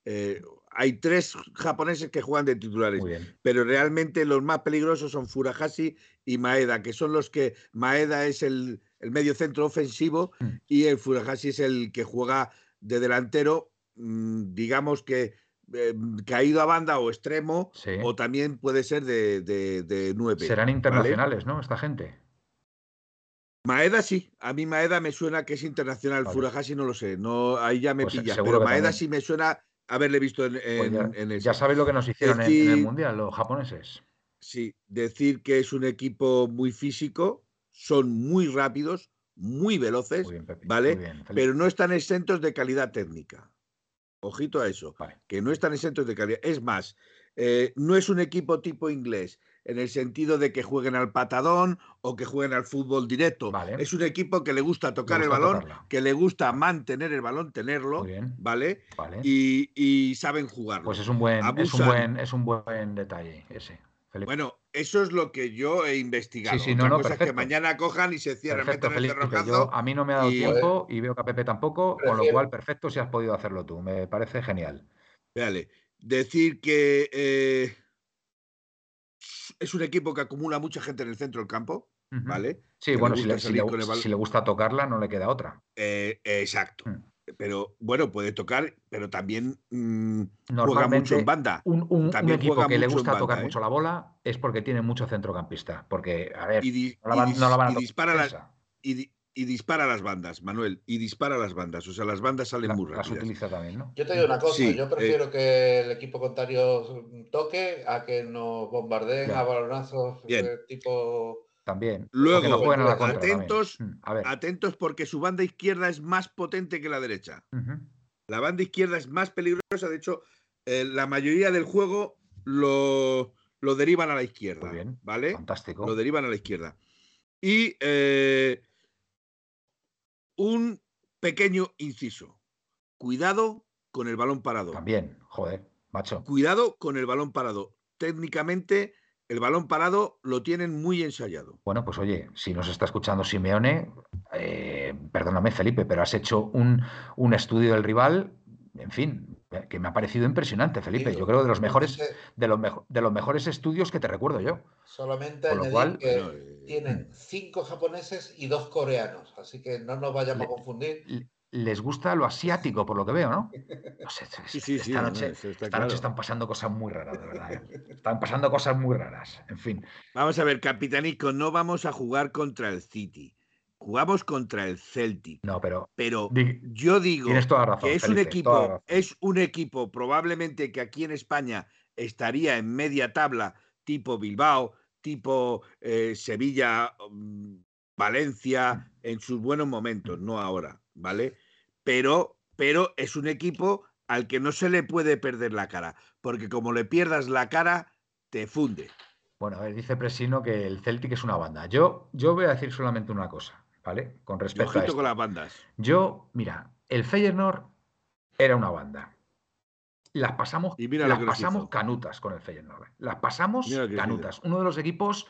eh, hay tres japoneses que juegan de titulares. Pero realmente los más peligrosos son Furuhashi y Maeda, que son los que Maeda es el, el medio centro ofensivo Mm. y el Furuhashi es el que juega de delantero, mm, digamos que eh, caído a banda o extremo, Sí. o también puede ser de, de, de 9. Serán internacionales, ¿no? Esta gente. Maeda sí, a mí Maeda me suena que es internacional, Vale. Furuhashi no lo sé, no, ahí ya me Pues, seguro pero Maeda también. sí me suena haberle visto en, Pues en, ya, en ese. ya sabéis lo que nos hicieron en- en, el Mundial, los japoneses. Sí, decir que es un equipo muy físico, son muy rápidos, muy veloces, Muy bien, Pepe. ¿vale? Muy bien, pero no están exentos de calidad técnica. Ojito a eso, Vale. que no están exentos de calidad. Es más, eh, no es un equipo tipo inglés, en el sentido de que jueguen al patadón o que jueguen al fútbol directo. Vale. Es un equipo que le gusta tocar gusta el balón, tocarla. que le gusta mantener el balón, tenerlo. ¿vale? Vale. Y, y saben jugarlo. Pues es un buen, es un buen, es un buen detalle ese. Felipe. Bueno, eso es lo que yo he investigado. Sí, sí, no, Otra no, cosa es que mañana cojan y se cierren, perfecto, metan el Felipe. cerrojazo. Yo, a mí no me ha dado y- tiempo y veo que a Pepe tampoco, con lo cual, perfecto si has podido hacerlo tú. Me parece genial. Véale, decir que eh, es un equipo que acumula mucha gente en el centro del campo. ¿vale? Sí, Que bueno, si le, si, salir le, con el balón. si le gusta tocarla, no le queda otra. Eh, exacto. Mm. Pero bueno, puede tocar, pero también mm, juega mucho en banda. un, un- un También equipo juega que le gusta banda, tocar ¿eh? mucho la bola es porque tiene mucho centrocampista. Porque, a ver, Y, no la van, no la van a y tocar dispara y, di- y dispara las bandas, Manuel. Y dispara las bandas. O sea, las bandas salen La- muy las rápidas. utiliza también, ¿no? Yo te digo una cosa, Sí, yo eh, prefiero que el equipo contrario toque a que nos bombardeen a balonazos Bien. de tipo... También. Luego, no a la contra atentos, Mm, A ver. Atentos porque su banda izquierda es más potente que la derecha. La banda izquierda es más peligrosa. De hecho, eh, la mayoría del juego lo, lo derivan a la izquierda. Muy bien. ¿Vale? Fantástico. Lo derivan a la izquierda. Y eh, un pequeño inciso. Cuidado con el balón parado. También, joder, macho. Cuidado con el balón parado. Técnicamente, el balón parado lo tienen muy ensayado. Bueno, pues oye, si nos está escuchando Simeone, eh, perdóname Felipe, pero has hecho un, un estudio del rival, en fin, que me ha parecido impresionante, Felipe. Yo creo de los mejores, de los, mejo- de los mejores estudios que te recuerdo yo. Solamente Con lo añadir cual- que eh, tienen cinco japoneses y dos coreanos, así que no nos vayamos Le- a confundir. Les gusta lo asiático, por lo que veo, ¿no? No sé, Sí, sí, esta no, noche, eso está esta noche claro. están pasando cosas muy raras, de verdad. ¿eh? Están pasando cosas muy raras. En fin, Vamos a ver, Capitanico, no vamos a jugar contra el City. Jugamos contra el Celtic. no, pero Pero di- yo digo tienes toda la razón. que es un Felipe, equipo, es un equipo probablemente que aquí en España estaría en media tabla, tipo Bilbao, tipo eh, Sevilla, mm, Valencia, en sus buenos momentos, no ahora, ¿vale? Pero, pero es un equipo al que no se le puede perder la cara, porque como le pierdas la cara, te funde. Bueno, a ver, dice Presino que el Celtic es una banda. Yo, yo voy a decir solamente una cosa. ¿vale? Con respecto a esto. con las bandas. Yo, mira, el Feyenoord era una banda. Las pasamos, Y mira las pasamos canutas con el Feyenoord. Las pasamos canutas. Uno de los equipos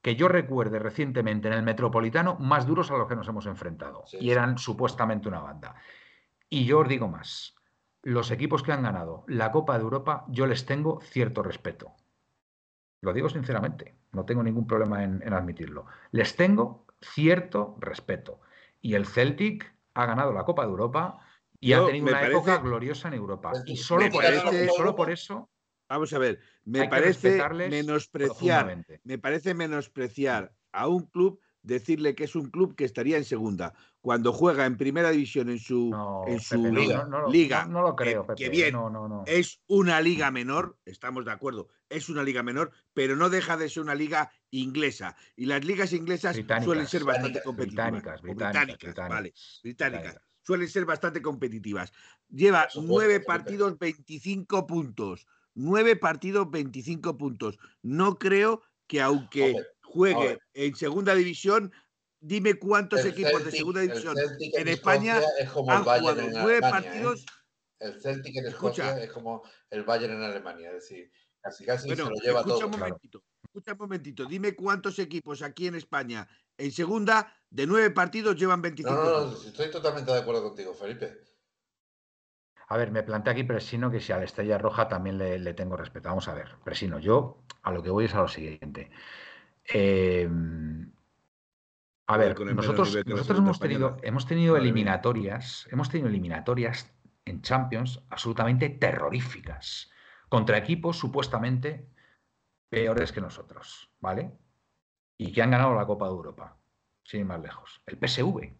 que yo recuerde recientemente en el Metropolitano más duros a los que nos hemos enfrentado. Sí, y sí. eran supuestamente una banda. Y yo os digo más. Los equipos que han ganado la Copa de Europa, yo les tengo cierto respeto. Lo digo sinceramente, no tengo ningún problema en, en admitirlo. Les tengo cierto respeto. Y el Celtic ha ganado la Copa de Europa y ha tenido una parece- época gloriosa en Europa. Y Me solo, por, parece- eso, solo por eso Vamos a ver, me parece menospreciar, me parece menospreciar a un club decirle que es un club que estaría en segunda cuando juega en primera división en su No, en su Pepe, liga, no, no lo- liga, no- no lo creo, que- Pepe. que bien, No, no, no. es una liga menor, estamos de acuerdo, es una liga menor, pero no deja de ser una liga inglesa. Y las ligas inglesas Británicas, suelen ser bastante británicas, competitivas. Británicas, británicas, vale, británicas, británicas. británicas. Suelen ser bastante competitivas. Lleva nueve partidos, 25 puntos. Nueve partidos, 25 puntos. No creo que aunque juegue en segunda división, dime cuántos El equipos de segunda división en España es como han jugado en nueve Alemania, ¿eh? partidos. El Celtic en Escucha. Escocia es como el Bayern en Alemania, es decir, casi casi Bueno, se lo lleva escucha todo. un claro. momentito. Escucha un momentito. Dime cuántos equipos aquí en España en segunda de nueve partidos llevan 25 No, no, no, estoy totalmente de acuerdo contigo, Felipe. A ver, me plantea aquí Presino que si a la Estrella Roja también le, le tengo respeto. Vamos a ver, Presino, yo a lo que voy es a lo siguiente. Eh, a ver, nosotros, nosotros hemos tenido, hemos tenido eliminatorias, hemos tenido eliminatorias en Champions absolutamente terroríficas contra equipos supuestamente peores que nosotros, ¿vale? Y que han ganado la Copa de Europa, sin más lejos. El PSV.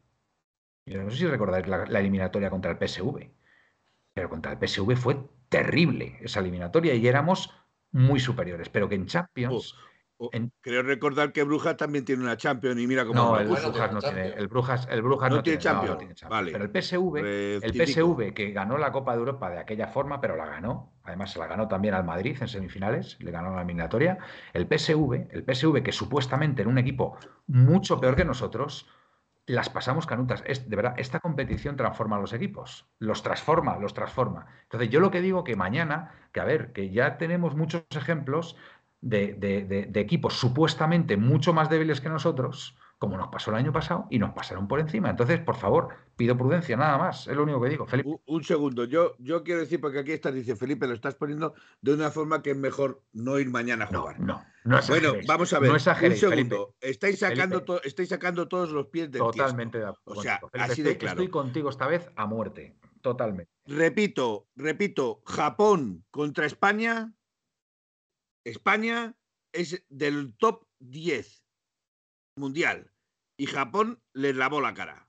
Yo no sé si recordáis la, eliminatoria contra el PSV, pero contra el PSV fue terrible esa eliminatoria y éramos muy superiores, pero que en Champions... en- Creo recordar que Brujas también tiene una Champions y mira cómo no, el. Brujas no tiene, Champions. el Brujas, el Brujas No no, tiene tiene, no, no Champions. tiene Champions. Vale. Pero el PSV, el. PSV que ganó la Copa de Europa de aquella forma, pero la ganó, además se la ganó también al Madrid en semifinales, le ganó la eliminatoria. El PSV, el PSV que supuestamente era un equipo mucho peor que nosotros, las pasamos canutas. Es, de verdad, esta competición transforma a los equipos, los transforma, los transforma. Entonces, yo lo que digo que mañana, que a ver, que ya tenemos muchos ejemplos de, de- de- de equipos supuestamente mucho más débiles que nosotros, como nos pasó el año pasado, y nos pasaron por encima. Entonces, por favor, pido prudencia, nada más. Es lo único que digo. Felipe. Un, un segundo, yo, yo quiero decir, porque aquí estás, dice Felipe, lo estás poniendo de una forma que es mejor no ir mañana a No, jugar. no, no bueno, exageréis. vamos a ver, No un exageréis, segundo. Felipe. Estáis sacando, Felipe. estáis sacando todos los pies del. Totalmente de acuerdo. O sea. Felipe, así de claro. estoy contigo esta vez a muerte. Totalmente. Repito, repito, Japón contra España. España es del top 10 mundial y Japón les lavó la cara.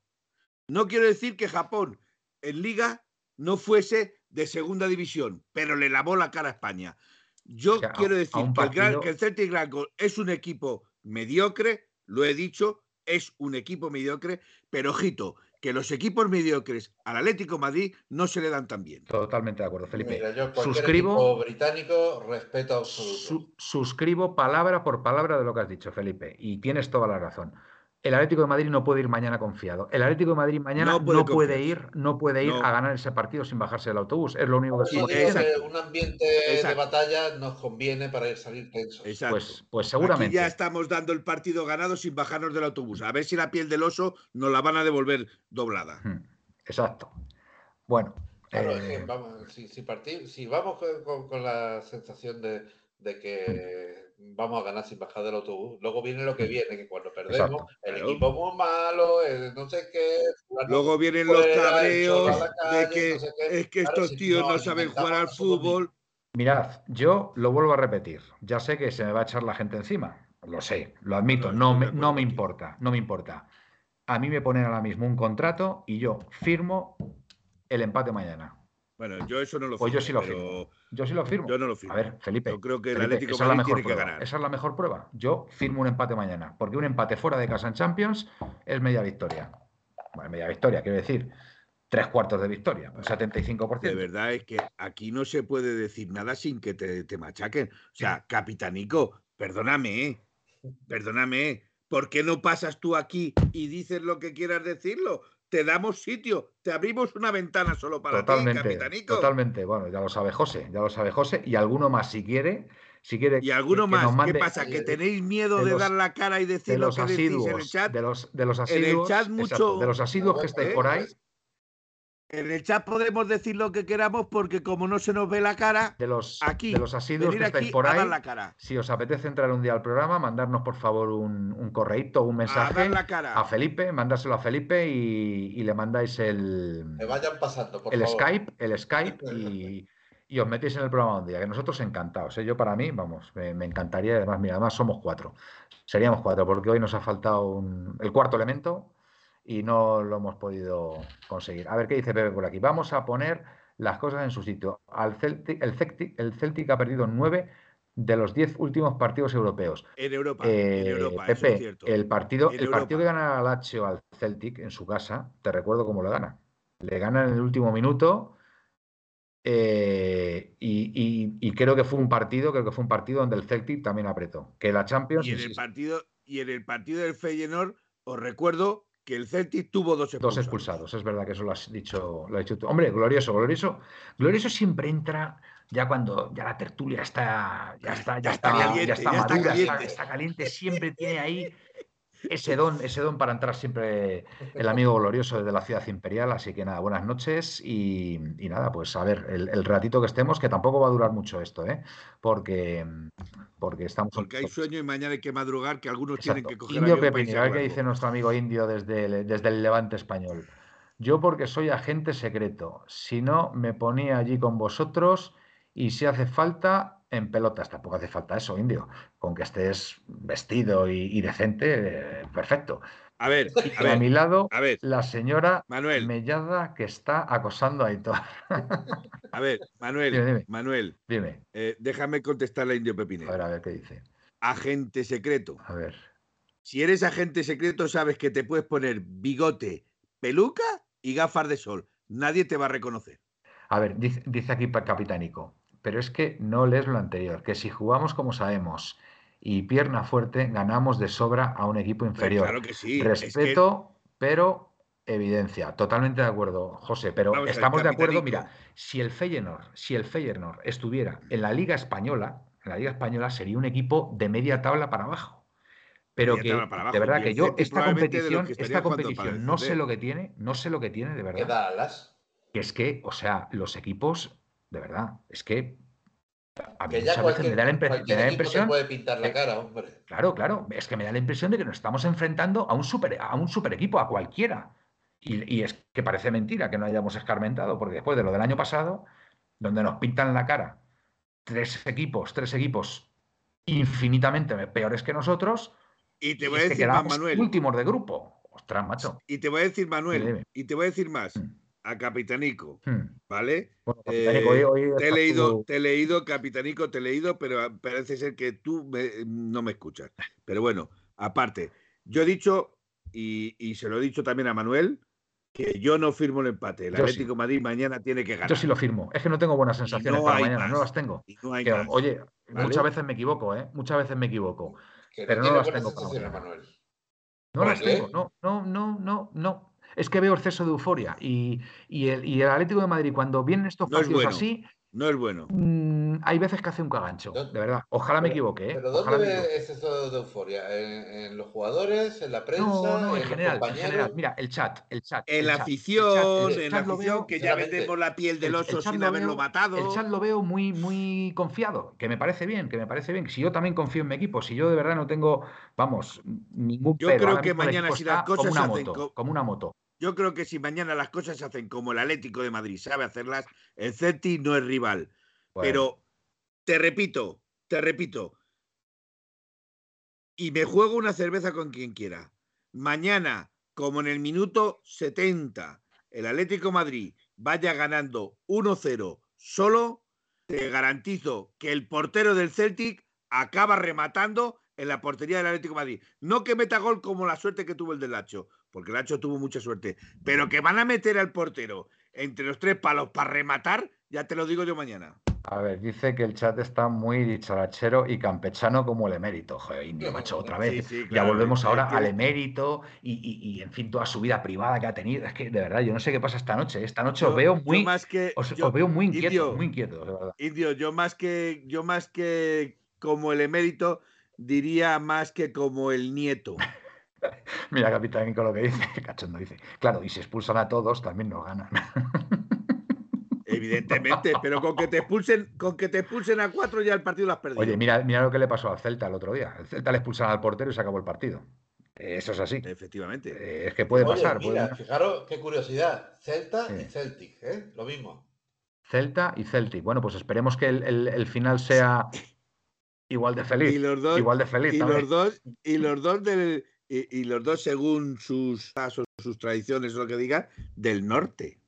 No quiero decir que Japón en liga no fuese de segunda división, pero le lavó la cara a España. Yo O sea, a- quiero decir que, el Gran- que el Celtic Glasgow es un equipo mediocre, lo he dicho, es un equipo mediocre, pero ojito, que los equipos mediocres al Atlético de Madrid no se le dan tan bien. Totalmente de acuerdo, Felipe. Mira, yo suscribo, equipo británico, respeto absoluto. su- suscribo palabra por palabra de lo que has dicho, Felipe. Y tienes toda la razón. El Atlético de Madrid no puede ir mañana confiado. El Atlético de Madrid mañana No no puede ir, no puede ir No. a ganar ese partido sin bajarse del autobús. Es lo único que diciendo. que un ambiente de batalla nos conviene para ir salir tensos. Exacto. Pues, pues Aquí seguramente. ya estamos dando el partido ganado sin bajarnos del autobús. A ver si la piel del oso nos la van a devolver doblada. Hmm, Exacto. Bueno. Claro, eh, es que vamos, si, si, vamos con, con- con la sensación de, de que vamos a ganar sin bajar del autobús, luego viene lo que viene, que cuando perdemos, Exacto, el claro. equipo muy malo, el no sé qué, Luego vienen los cabreos de que no sé qué. es que Claro, estos si tíos no saben jugar al fútbol. Mirad, yo lo vuelvo a repetir. Ya sé que se me va a echar la gente encima. Lo sé, lo admito. No, me, no me importa, no me importa. A mí me ponen ahora mismo un contrato y yo firmo el empate mañana. Bueno, yo eso no lo Pues yo firmo, sí lo firmo. Yo sí lo firmo. yo no lo firmo. A ver, Felipe. Yo creo que el Felipe, Atlético esa es la mejor tiene que prueba. ganar. Esa es la mejor prueba. Yo firmo un empate mañana, porque un empate fuera de casa en Champions es media victoria. Bueno, media victoria, quiero decir, tres cuartos de victoria, un 75%. De verdad es que aquí no se puede decir nada sin que te, te machaquen. O sea, capitanico, perdóname, ¿eh? perdóname, ¿eh? ¿por qué no pasas tú aquí y dices lo que quieras decirlo? Te damos sitio, te abrimos una ventana solo para totalmente, ti, capitanico. Totalmente, bueno, ya lo sabe José, ya lo sabe José, y alguno más si quiere. Si quiere y alguno más, ¿qué pasa? ¿Que tenéis miedo de, dar la cara y decir lo que decís en el chat? De los, de los asiduos, en el chat mucho, de los asiduos que estáis por ahí, en el chat podemos decir lo que queramos porque como no se nos ve la cara, de los, aquí, de los asiduos que estáis por ahí, si os apetece entrar un día al programa, mandarnos por favor un, un correíto, un mensaje a, a, Felipe, mandárselo a Felipe y, le mandáis el, Me vayan pasando, por el favor. Skype, el Skype y, y, os metéis en el programa un día, que nosotros encantados. ¿eh? Yo para mí, vamos, me, encantaría, además, mira, además somos cuatro, seríamos cuatro, porque hoy nos ha faltado un, el cuarto elemento y no lo hemos podido conseguir. A ver qué dice Pepe por aquí. Vamos a poner las cosas en su sitio. Al Celtic, el, Celtic, el Celtic ha perdido nueve de los diez últimos partidos europeos. En Europa, en Europa Pepe, es cierto. El partido, el partido que gana al Lazio al Celtic en su casa, te recuerdo cómo lo gana. Le gana en el último minuto. Eh, y, y, y, creo que fue un partido, creo que fue un partido donde el Celtic también apretó. Que la Champions. Y en el partido, y en el partido del Feyenoord, os recuerdo que el Celtic tuvo dos expulsados. Dos expulsados, es verdad que eso lo has dicho, lo has dicho tú. Hombre, glorioso, glorioso. Glorioso siempre entra ya cuando ya la tertulia está, ya está, ya está, caliente, ya está madura, está caliente, siempre tiene ahí ese don, ese don para entrar siempre el amigo glorioso desde la ciudad imperial. Así que nada, buenas noches y, nada, pues a ver, el, ratito que estemos, que tampoco va a durar mucho esto, ¿eh? porque, porque estamos. Porque hay sueño y mañana hay que madrugar, que algunos tienen que coger. Indio Pepini, a ver qué dice nuestro amigo indio desde desde el Levante español. Yo porque soy agente secreto. Si no, me ponía allí con vosotros y si hace falta, en pelotas. Tampoco hace falta eso, indio. Con que estés vestido y, decente, eh, perfecto. A ver, a, mi lado, a ver, la señora Manuel. Mellada que está acosando a Aitor. a ver, [laughs] Manuel, Manuel, dime. Eh, déjame contestar a Indio Pepinero. A ver, a ver qué dice. Agente secreto. A ver. Si eres agente secreto, sabes que te puedes poner bigote, peluca y gafas de sol. Nadie te va a reconocer. A ver, dice, dice aquí Capitánico pero es que no lees lo anterior, que si jugamos como sabemos y pierna fuerte, ganamos de sobra a un equipo inferior. Claro que sí. Respeto, pero evidencia. Totalmente de acuerdo, José, pero estamos de acuerdo, mira, si el Feyenoord, si el Feyenoord estuviera en la Liga española, en la Liga española sería un equipo de media tabla para abajo. Pero que de verdad que yo esta competición, esta competición no sé lo que tiene, no sé lo que tiene de verdad. Que es que, o sea, los equipos de verdad, es que a mí muchas veces me da la, impresión. puede pintar la cara, hombre. Claro, claro. Es que me da la impresión de que nos estamos enfrentando a un super, a un super equipo, a cualquiera. Y, es que parece mentira que no hayamos escarmentado, porque después de lo del año pasado, donde nos pintan la cara tres equipos, tres equipos infinitamente peores que nosotros, y te voy a decir más, Manuel. Últimos de grupo. Ostras, macho. Y te voy a decir, Manuel, y te voy a decir más. Mm a Capitanico, hmm. ¿vale? Eh, te, he leído, te he leído, Capitanico, te he leído, pero parece ser que tú no me escuchas. Pero bueno, aparte, yo he dicho, y, se lo he dicho también a Manuel, que yo no firmo el empate. El Atlético Madrid mañana tiene que ganar. Yo sí lo firmo. Es que no tengo buenas sensaciones para mañana, no las tengo. oye, muchas veces me equivoco, ¿eh? Muchas veces me equivoco. pero no, las tengo para Manuel. No las tengo, no, no, no, no, no es que veo exceso de euforia. Y, el, y, el, Atlético de Madrid, cuando vienen estos partidos así. No es bueno. Mm, hay veces que hace un cagancho, de verdad. Ojalá me equivoque. ¿eh? ¿Pero dónde ve exceso de euforia? ¿En, los jugadores? ¿En la prensa? No, no, en, general, en general. Mira, el chat, el chat. En la afición, en la afición, que ya vendemos la piel del oso sin haberlo matado. El chat lo veo muy, muy confiado, que me parece bien, que me parece bien. Si yo también confío en mi equipo, si yo de verdad no tengo, vamos, ningún Yo creo que mañana si las cosas como una moto, como una moto. Yo creo que si mañana las cosas se hacen como el Atlético de Madrid sabe hacerlas, el Celtic no es rival. Pero te repito, te repito, y me juego una cerveza con quien quiera. Mañana, como en el minuto 70, el Atlético de Madrid vaya ganando 1-0 solo, te garantizo que el portero del Celtic acaba rematando en la portería del Atlético de Madrid. No que meta gol como la suerte que tuvo el del Lacho, porque el Lacho tuvo mucha suerte, pero que van a meter al portero entre los tres palos para rematar, ya te lo digo yo mañana. A ver, dice que el chat está muy dicharachero y campechano como el emérito. Joder, indio, macho, otra vez. Sí, sí, ya volvemos ahora que- al emérito y, y- y, en fin, toda su vida privada que ha tenido. Es que, de verdad, yo no sé qué pasa esta noche. ¿eh? Esta noche os veo muy, más que, os, yo- os veo muy inquietos, Indio, muy inquietos, de verdad. Indio, yo más que yo más que como el emérito diría más que como el nieto. [laughs] [laughs] Mira, capitán, con lo que dice, [laughs] cachondo dice. Claro, y si expulsan a todos, también nos ganan. [laughs] Evidentemente, pero con que te expulsen, con que te expulsen a cuatro ya el partido lo has perdido. Oye, mira, mira lo que le pasó al Celta el otro día. El Celta le expulsan al portero y se acabó el partido. Eso es así. Efectivamente. Eh, Es que puede Oye, pasar. puede- fijaros qué curiosidad. Celta y. Celtic, ¿eh? Lo mismo. Celta y Celtic. Bueno, pues esperemos que el, el- el final sea igual de feliz. Y los dos, igual de feliz y también. los dos, y los dos del, y, y los dos según sus pasos, sus tradiciones, lo que diga, del norte.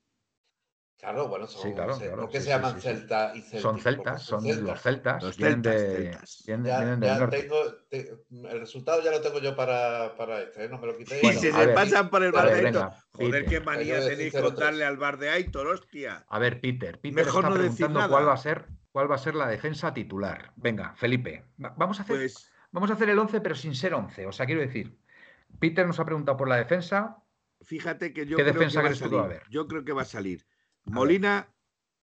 Claro, bueno, son, Sí, claro, se- claro, ¿por qué sí, se sí, llaman sí, sí. Celta y Celtic? Son celtas, son los celtas. Los vienen, celtas, de- celtas. vienen- Ya, vienen del ya norte. tengo, te- el resultado ya lo tengo yo para, para este, ¿eh? no me lo quitéis. y Bueno, se a se ver, pasan por el bar ver, de Aitor. Joder, Peter. qué manía tenéis decir con cero darle tres. al bar de Aitor, hostia. A ver, Peter. Peter Mejor está no preguntando cuál va a ser cuál va a ser la defensa titular. Venga, Felipe. va- Vamos a hacer, Pues vamos a hacer el 11, pero sin ser 11. O sea, quiero decir, Peter nos ha preguntado por la defensa. fíjate que yo ¿Qué creo defensa que va a salir. Yo creo que va a salir Molina,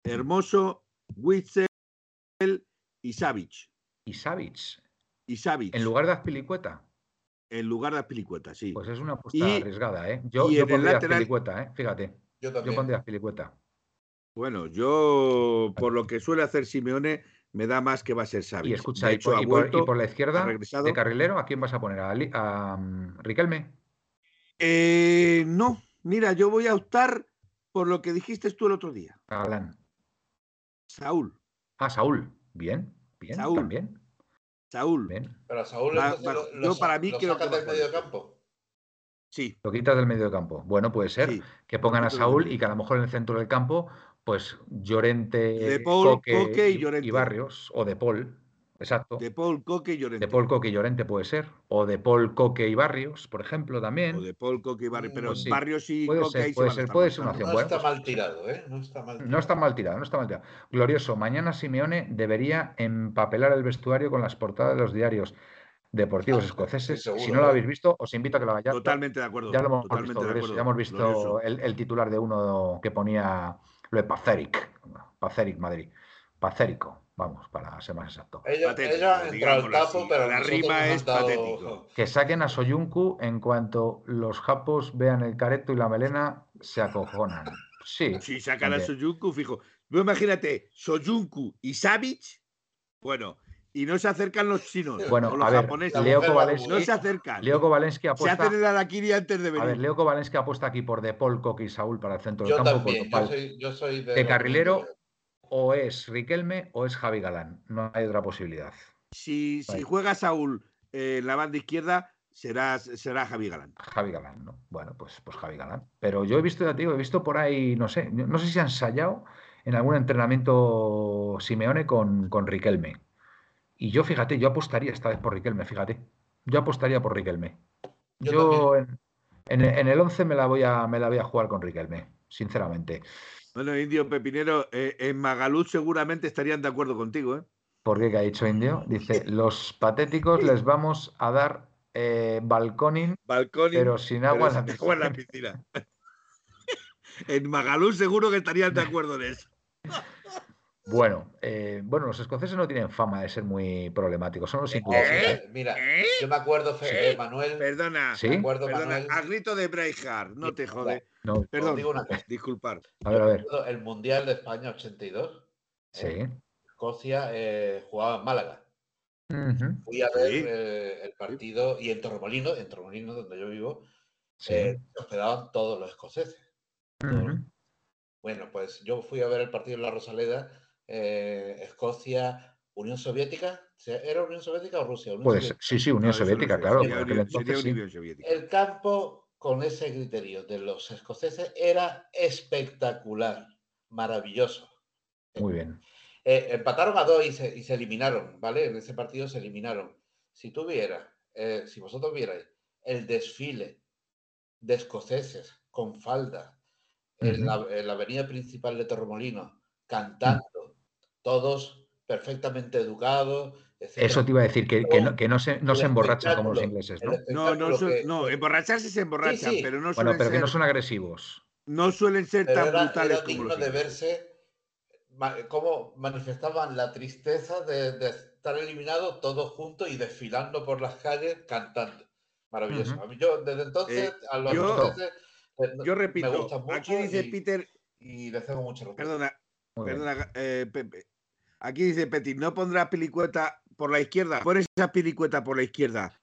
Hermoso, Witzel y Savic. Y Savic, Y Savic, en lugar de Azpilicueta. en lugar de Azpilicueta, sí. Pues es una apuesta Y- arriesgada, ¿eh? Yo, y yo pondría lateral- Azpilicueta, ¿eh? Fíjate. Yo Yo también. pondría Azpilicueta. Bueno, yo, por lo que suele hacer Simeone, me da más que va a ser Savic. Y escucha, y por, ha y por- y vuelto, por la izquierda, regresado. de carrilero, ¿a quién vas a poner? ¿A, Ali- a, mm, Riquelme? Eh, no, mira, yo voy a optar por lo que dijiste tú el otro día. ¿A Galán? Saúl, Ah, Saúl. Bien, bien, Saúl. también. Saúl, Bien. Pero a Saúl Va- entonces va- lo, yo lo sa- para mí lo creo que del medio campo. sí, Lo quitas del medio campo. Bueno, puede ser sí. que pongan a Saúl y que a lo mejor en el centro del campo, pues Llorente, De Paul, Coque y Llorente. Barrios, o de Paul, exacto. De Paul, Coque y Llorente. De Paul, Coque y Llorente puede ser, o de Paul, Coque y Barrios, por ejemplo, también. O de Paul, Coque y Barrios. Mm, Pero pues sí. Barrios y Puede Coque ser, se puede ser, puede ser una opción. No está mal tirado, ¿eh? No está mal tirado. No está mal tirado, no está mal tirado. Glorioso, mañana Simeone debería empapelar el vestuario con las portadas de los diarios deportivos Ah, escoceses. sí, seguro, si no lo ¿eh? habéis visto, os invito a que lo hagáis. Totalmente de acuerdo. Ya lo hemos visto, ya hemos visto el titular de uno que ponía lo de Paceric. Paceric Madrid. Pacérico, vamos, para ser más exacto. Ellos, Patético, ellos tapo, así. pero La rima es dado- patético. Que saquen a Soyuncu en cuanto los japos vean el careto y la melena, se acojonan. Sí. [laughs] Si sacan a. Soyuncu, fijo. Tú imagínate, Soyuncu y Savic, bueno, y no se acercan los chinos [laughs] Bueno, o los a ver, japoneses. Leo Kovalensky, no se acercan. Leo Kovalensky se apuesta. hacen el araquiri antes de A ver, venir. Leo Kovalensky apuesta aquí por De Paul, Coque y Saúl para el centro del campo. también, lo yo soy, yo soy de, de carrilero o es Riquelme o es Javi Galán. No hay otra posibilidad. Si, juega Saúl eh, en la banda izquierda, será, será Javi Galán. Javi Galán, ¿no? Bueno, pues, pues Javi Galán. Pero yo he visto, ya te digo, he visto por ahí, no sé, no sé si ha ensayado en algún entrenamiento Simeone con, con Riquelme. Y yo, fíjate, yo apostaría esta vez por Riquelme, fíjate. Yo apostaría por Riquelme. Yo Yo, en, en, en el 11 me la, voy a, me la voy a jugar con Riquelme, sinceramente. Bueno, Indio Pepinero, eh, en Magaluz seguramente estarían de acuerdo contigo, ¿eh? ¿Por qué? ¿Qué ha dicho Indio? Dice, [laughs] los patéticos les vamos a dar eh, balconing, pero sin agua en la piscina. en la piscina. [laughs] en Magaluz seguro que estarían de acuerdo en eso. [laughs] Bueno, eh, bueno, los escoceses no tienen fama de ser muy problemáticos, son los ingleses. ¿eh? Eh, Mira, ¿Eh? yo me acuerdo, Fe- ¿Eh? eh, Manuel, Perdona, ¿Sí? me acuerdo, perdona, Manuel, a grito de Braveheart, no te jode. No, Perdón, digo una cosa. disculpar. a ver, a ver. el Mundial de España 82, Sí. Escocia eh, jugaba en Málaga. Fui a ver Sí. eh, el partido y en Torremolinos, en Torremolinos donde yo vivo, sí, eh, se hospedaban todos los escoceses. Bueno, pues yo fui a ver el partido en la Rosaleda, eh, Escocia, Unión Soviética. ¿Se- ¿Era Unión Soviética o Rusia? Unión Pues Soviética. sí, sí, Unión No, Soviética, claro. sería por aquel Unión- sería entonces sí. Unión Soviética. El campo con ese criterio de los escoceses era espectacular, maravilloso. Muy bien. Eh, empataron a dos y se, y se eliminaron, ¿vale? En ese partido se eliminaron. Si tú vieras, eh, si vosotros vierais el desfile de escoceses con falda en, Ujú. la, en la avenida principal de Torremolinos, cantando todos perfectamente educados. etcétera. Eso te iba a decir, que, que no, que no se, no se emborrachan como los ingleses, ¿no? No, no, espectáculo son- que- no, emborracharse se emborrachan, sí. pero no Bueno, suelen pero que ser, no son agresivos. no suelen ser pero tan era, brutales era como digno los de verse cómo manifestaban la tristeza de, de estar eliminados todos juntos y desfilando por las calles cantando. Maravilloso. A mí yo desde entonces Eh, a los yo- eh, Yo me repito, gustan mucho aquí dice y, Peter, y les tengo mucho respeto. perdona, Muy perdona, eh, Pepe. Aquí dice Petit, no pondrás pilicueta por la izquierda. Pon esa pilicueta por la izquierda.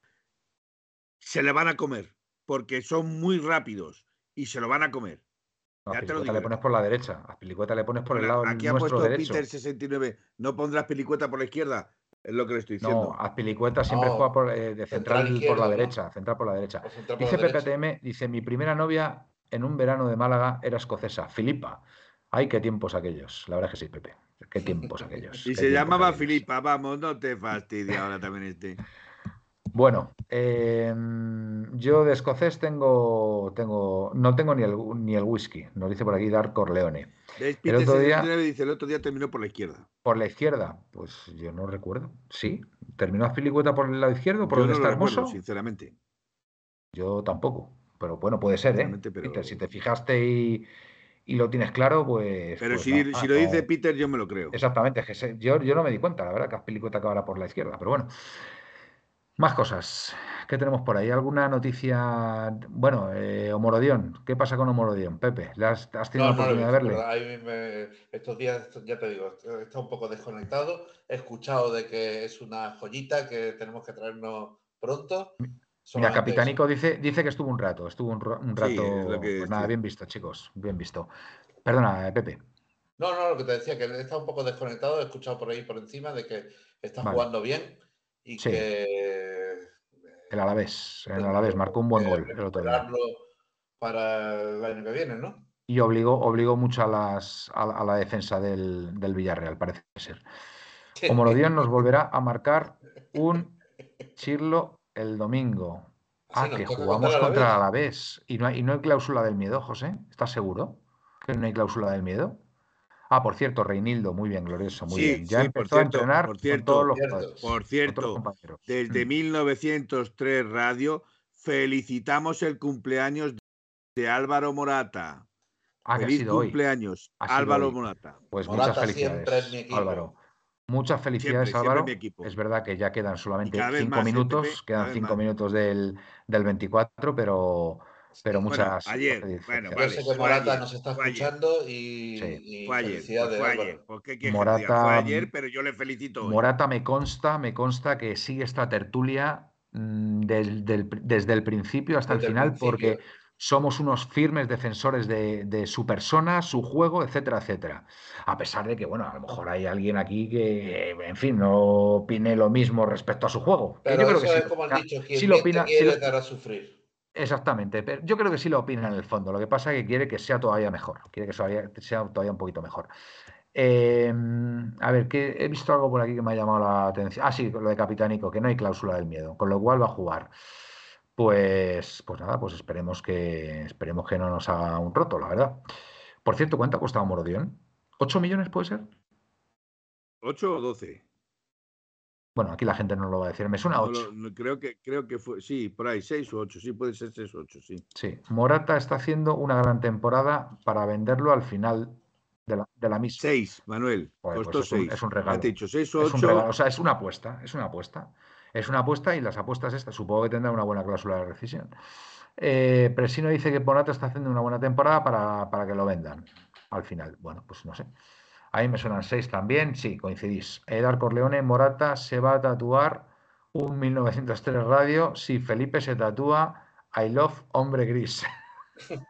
Se le van a comer, porque son muy rápidos y se lo van a comer. No, ya a te lo Pilicueta digo le yo. pones por la derecha. A Pilicueta le pones por el lado aquí ha puesto derecho. Peter 69, no pondrás pilicueta por la izquierda. Es lo que le estoy diciendo. No, Azpilicueta siempre No, juega por, eh, de central, por la ¿no? derecha, central por la derecha. Por Dice la derecha. PPTM, dice, mi primera novia en un verano de Málaga era escocesa, Filipa. Ay, qué tiempos aquellos. La verdad es que sí, Pepe. Qué [laughs] tiempos aquellos. Y se llamaba aquellos. Filipa, vamos, no te fastidia ahora también este. Bueno, eh, yo de escocés tengo, tengo, no tengo ni el, ni el whisky. Nos dice por aquí Dark Corleone. El otro día- 69 dice, el otro día terminó por la izquierda. Por la izquierda, pues yo no recuerdo. ¿Sí? ¿Terminó Azpilicueta por el lado izquierdo, por Yo donde no está lo recuerdo, hermoso? sinceramente. Yo tampoco. Pero bueno, puede ser, ¿eh? Sinceramente, pero- Peter, si te fijaste y, y lo tienes claro, pues. Pero pues si, lo no- dice Peter, yo me lo creo. Exactamente, es que se- yo, yo no me di cuenta, la verdad, que Azpilicueta acabará por la izquierda, pero bueno. Más cosas. ¿Qué tenemos por ahí? ¿Alguna noticia? Bueno, eh, Homorodión. ¿Qué pasa con Homorodión, Pepe? ¿Le has, has tenido No, la no oportunidad de verle? ¿verdad? Ahí me- estos días, ya te digo, he estado un poco desconectado. He escuchado de que es una joyita que tenemos que traernos pronto. Mira, Capitánico dice, dice que estuvo un rato, estuvo un, rato. es lo que- pues nada, sí. bien visto, chicos, bien visto. Perdona, eh, Pepe. No, no, lo que te decía, que he estado un poco desconectado. He escuchado por ahí por encima de que está Vale. jugando bien y Sí. que. El Alavés, el tenemos Alavés marcó un buen que gol el otro día. Para el año que viene, ¿no? Y obligó, obligó mucho a, las, a, a la defensa del, del Villarreal, parece ser. [laughs] Homorodión nos volverá a marcar un Chirlo el domingo. Ah, que jugamos contra el Alavés. ¿Y no, hay, y no hay cláusula del miedo, José? ¿Estás seguro que no hay cláusula del miedo? Ah, por cierto, Reinildo, muy bien, glorioso, muy Sí, bien. Ya sí, por empezó a cierto, entrenar por con cierto, todos los cierto. jugadores, Por cierto, compañeros. desde Mm. 1903 Radio, felicitamos el cumpleaños de Álvaro Morata. Ah, que ha Feliz hoy. cumpleaños, Ha sido Álvaro hoy. Morata. Pues Morata muchas siempre felicidades, en mi equipo. Álvaro. Muchas felicidades, siempre Álvaro. en mi equipo. Es verdad que ya quedan solamente cinco más, ¿eh, minutos, quedan cinco más. minutos del, del 24, pero, pero muchas Bueno, ayer, bueno, Yo vale, sé que Morata ayer, nos está escuchando y, Sí. y Fue ayer, pues felicidades, fue ayer. ¿Por qué quieres que te diga? Fue Morata- ayer, pero yo le felicito hoy. Morata me consta, me consta que sigue esta tertulia mm, del- del- desde el principio hasta Desde el el final, principio. porque somos unos firmes defensores de, de su persona, su juego, etcétera, etcétera. A pesar de que, bueno, a lo mejor hay alguien aquí que, en fin, no opine lo mismo respecto a su juego. Pero yo creo eso que sí es como opina- dicho, quien sí lo sí quiere lo- te hará sufrir. Exactamente, pero yo creo que sí lo opina en el fondo. Lo que pasa es que quiere que sea todavía mejor, quiere que sea, sea todavía un poquito mejor. Eh, a ver, que he visto algo por aquí que me ha llamado la atención. Ah, sí, lo de Capitánico, que no hay cláusula del miedo, con lo cual va a jugar. Pues, pues nada, pues esperemos que esperemos que no nos haga un roto, la verdad. Por cierto, ¿cuánto ha costado Morodión? ¿8 millones puede ser? ¿8 o 12? Bueno, aquí la gente no lo va a decir. Me suena No 8. lo- no, creo, que, creo que fue, sí, por ahí, 6 o 8, sí, puede ser 6 o 8, sí. Sí, Morata está haciendo una gran temporada para venderlo al final de la, de la misma. 6, Manuel, Joder, pues costó es un- 6. es un regalo. Te he dicho 6 o Es un regalo, 8. o sea, es una apuesta, es una apuesta. Es una apuesta y las apuestas estas supongo que tendrán una buena cláusula de rescisión. Eh, Presino dice que Morata está haciendo una buena temporada para, para que lo vendan al final. Bueno, pues no sé. A mí me suenan seis también, sí, coincidís. Edar Corleone, Morata se va a tatuar un 1903 radio si Felipe se tatúa I love hombre gris. [laughs]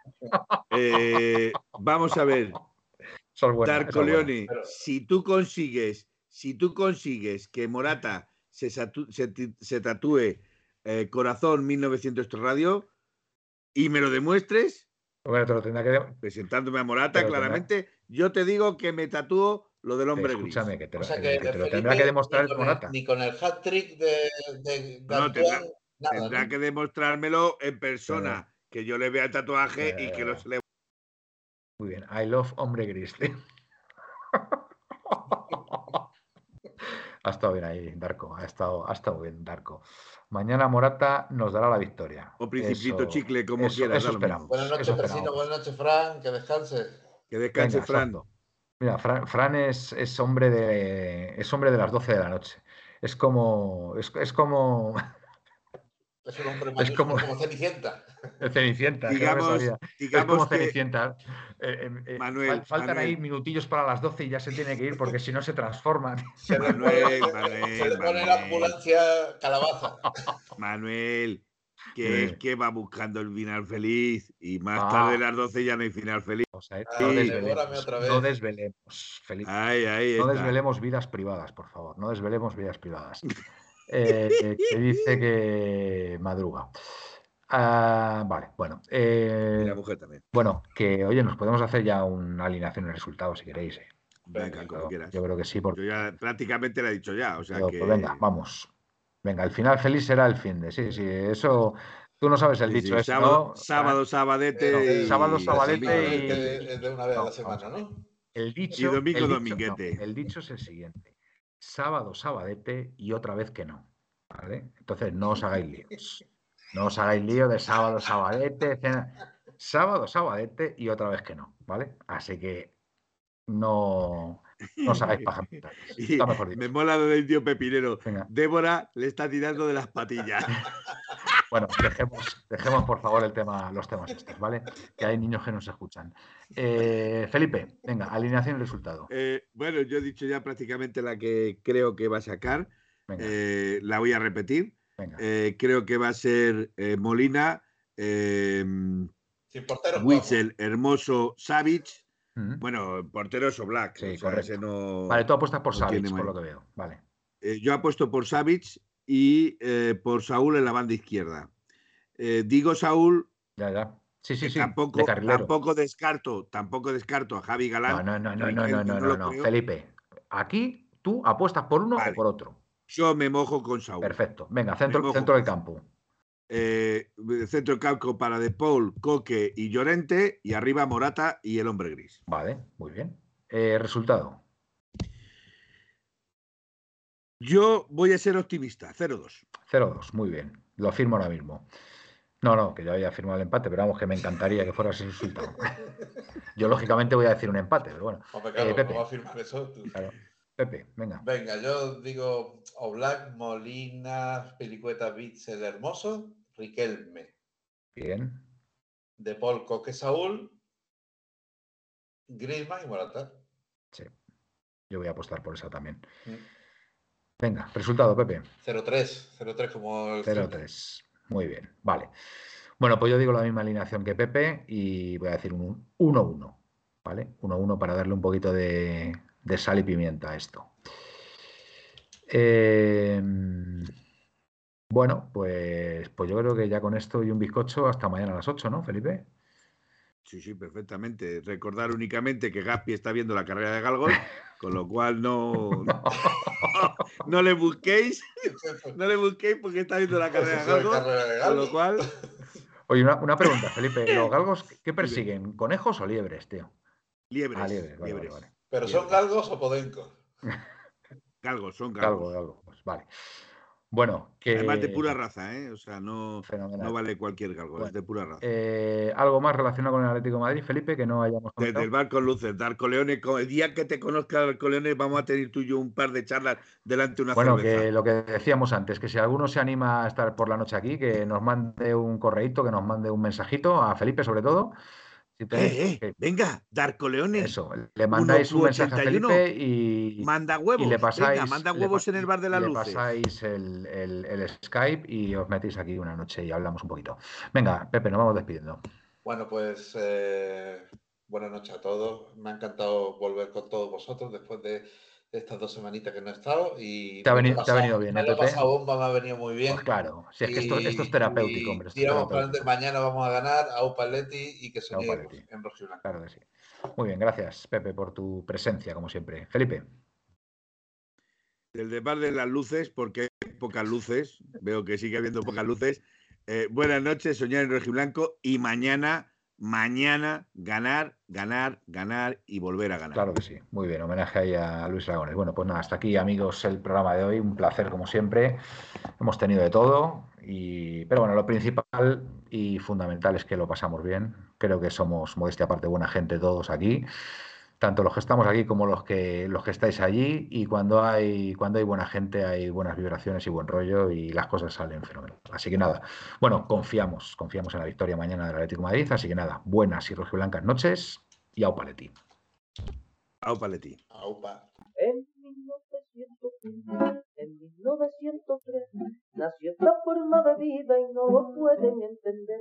Eh, vamos a ver, Esa es buena, esa es buena. Darcoleone, Pero- si tú consigues, si tú consigues que Morata se, tatúe eh, Corazón 1903 Radio y me lo demuestres, Bueno, te lo tendrá que... presentándome a Morata tendrá- claramente, yo te digo que me tatúo lo del hombre gris. Escúchame, que te lo, O sea que que, te lo tendrá que demostrar ni el con Morata. el, ni con el hat-trick de, de, de No, Antoine, tendrá- nada, Tendrá ¿no? que demostrármelo en persona, que yo le vea el tatuaje y que Eh, no se le... Muy bien, I love hombre gris. [laughs] Ha estado bien ahí, Darko. Ha estado, ha estado bien, Darko. Mañana Morata nos dará la victoria. O Principito Eso- Chicle, como eso- quieras. eso esperamos. Buenas noches, Eso Presino. esperamos. Buenas noches, Fran. Que descanse. Que descanse, Venga, Fran. Mira, Fran, Fran es, es hombre de, es hombre de las 12 de la noche. Es como, es, es como Es un hombre Es mayúsculo como- como Cenicienta. [laughs] Cenicienta. no Digamos, salía. Es digamos como que Cenicienta. Eh, eh, eh, Manuel, fal- faltan ahí Manuel. minutillos para las 12 y ya se tiene que ir porque si no se transforman. Se le Manuel, pone, Manuel, se le pone la Manuel. ambulancia calabaza. Manuel, que Sí. es que va buscando el final feliz y más Ah. tarde a las 12 ya no hay final feliz. O sea, Ah, no, desvelemos, otra no vez. desvelemos, Felipe. Ahí, ahí No está. desvelemos vidas privadas, por favor. No desvelemos vidas privadas. [laughs] Eh, que dice que madruga. Ah, vale, bueno. eh, Y la mujer también. bueno, que oye, nos podemos hacer ya una alineación de resultados si queréis. eh. Venga, como Yo- quieras. Yo creo que sí, porque Yo ya prácticamente la he dicho ya, o sea Yo, que... pues venga, vamos. Venga, el final feliz será el fin de. Sí, sí, eso. Tú no sabes el Sí, dicho sí, ese, sábado, ¿no? sábado, sabadete No, y... sábado, y sabadete y- es de una vez a la semana. ¿no? El dicho. domingo, el dicho- dominguete. no, el dicho es el siguiente: sábado, sabadete y otra vez que no. ¿Vale? Entonces no os hagáis líos. [laughs] No os hagáis lío de sábado, sabadete, cena- Sábado, sabadete y otra vez que no. ¿Vale? Así que no, no os hagáis paja [laughs] me mola lo del tío Pepinero. Venga. Débora le está tirando de las patillas. [laughs] Bueno, dejemos, dejemos por favor el tema, los temas estos, ¿vale? Que hay niños que nos escuchan. Eh, Felipe, venga, alineación y resultado. Eh, bueno, yo he dicho ya prácticamente la que creo que va a sacar. Eh, la voy a repetir. venga. Eh, creo que va a ser eh, Molina, eh. Witzel, Hermoso. Mm. Bueno, portero Black. Sí, correcto. no... Vale, tú apuestas por no tiene por lo que veo. Vale. Eh, yo apuesto por Savic y eh, por Saúl en la banda izquierda. Eh, digo Saúl, Ya, ya. Sí, sí, sí. tampoco, de tampoco descarto, tampoco descarto a Javi Galán. No, no, no, no, no, no, no, no. Felipe, aquí tú apuestas por uno Vale. o por otro. Yo me mojo con Saúl. Perfecto. Venga, centro, del campo. Eh, centro del campo para De Paul, Coque y Llorente. Y arriba Morata y el hombre gris. Vale, muy bien. Resultado. Yo voy a ser optimista, 0-2. 0-2, muy bien. Lo firmo ahora mismo. No, no, que yo había firmado el empate, pero vamos, que me encantaría que fuera ese resultado. Yo, lógicamente, voy a decir un empate, pero bueno. Hombre, Eh, Pepe. ¿cómo va a firmar eso? tú? Claro. Pepe, venga. Venga, yo digo Oblak, Molina, Pelicueta, Bitzel, Hermoso, Riquelme, Bien. De Paul, Coque, Saúl, Griezmann y Morata. Sí. Yo voy a apostar por esa también. Mm. Venga, resultado, Pepe. 0-3, 0-3 como el 0-3. Muy bien, vale. Bueno, pues yo digo la misma alineación que Pepe y voy a decir un 1-1. ¿Vale? 1-1 para darle un poquito de, de sal y pimienta a esto. Eh, bueno, pues, pues yo creo que ya con esto y un bizcocho hasta mañana a las 8, ¿no, Felipe? Sí, sí, perfectamente. Recordar únicamente que Gaspi está viendo la carrera de Galgol, con lo cual no, no, [laughs] [laughs] no le busquéis, no le busquéis porque está viendo la carrera de carrera de con lo cual Oye, una, una pregunta, Felipe. ¿Los galgos qué persiguen? ¿Conejos o liebres, tío? liebres, Ah, liebres, vale, vale, liebres. vale. ¿Pero son galgos o podencos? [laughs] Galgos, son Galgo, galgos. galgo, pues vale. Bueno, que... Además de pura raza, ¿eh? O sea, no, no vale cualquier galgo, es de pura raza. Eh, ¿Algo más relacionado con el Atlético de Madrid, Felipe, que no hayamos Desde comentado? el bar con luces, Darko Leone, el día que te conozca Darko Leone, vamos a tener tú y yo un par de charlas delante de una Bueno, cerveza. que lo que decíamos antes, que si alguno se anima a estar por la noche aquí, que nos mande un correíto, que nos mande un mensajito, a Felipe sobre todo. Eh, eh, venga, Darko Leone, eso, le mandáis un mensaje a 181, Felipe y, manda y huevos, le pasáis, venga, manda le huevos pa- en el bar de le luces. pasáis el, el- el Skype y os metéis aquí una noche y hablamos un poquito. Venga, Pepe, nos vamos despidiendo. Bueno, pues eh, buenas noches a todos. Me ha encantado volver con todos vosotros después de, de estas dos semanitas que no he estado. Y Te ha me lo he venido- te ha venido pasado- bien, me ¿eh, lo he Pepe? pasado bomba, me ha venido muy bien. Pues claro, si es que esto, esto es Y- terapéutico, y hombre. tiramos para adelante. Mañana vamos a ganar a Upaletti y que se Leti. en rojiblanco. Claro que sí. Muy bien, gracias, Pepe, por tu presencia, como siempre. Felipe. Del de bar de las luces, porque hay pocas luces, veo que sigue habiendo pocas luces. Eh, buenas noches, soñar en rojiblanco y mañana mañana ganar, ganar, ganar y volver a ganar. Claro que sí. Muy bien, homenaje ahí a Luis Lagones. Bueno, pues nada, hasta aquí amigos el programa de hoy. Un placer como siempre. Hemos tenido de todo. Y, pero bueno, lo principal y fundamental es que lo pasamos bien. Creo que somos, modestia aparte, buena gente todos aquí tanto los que estamos aquí como los que los que estáis allí y cuando hay cuando hay buena gente hay buenas vibraciones y buen rollo y las cosas salen fenomenal. Así que nada, bueno, confiamos, confiamos en la victoria mañana del Atlético de Madrid, así que nada, buenas y rojiblancas noches y au paleti. Au paleti. Aupa. En 1903, en 1903 nació esta forma de vida y no lo pueden entender.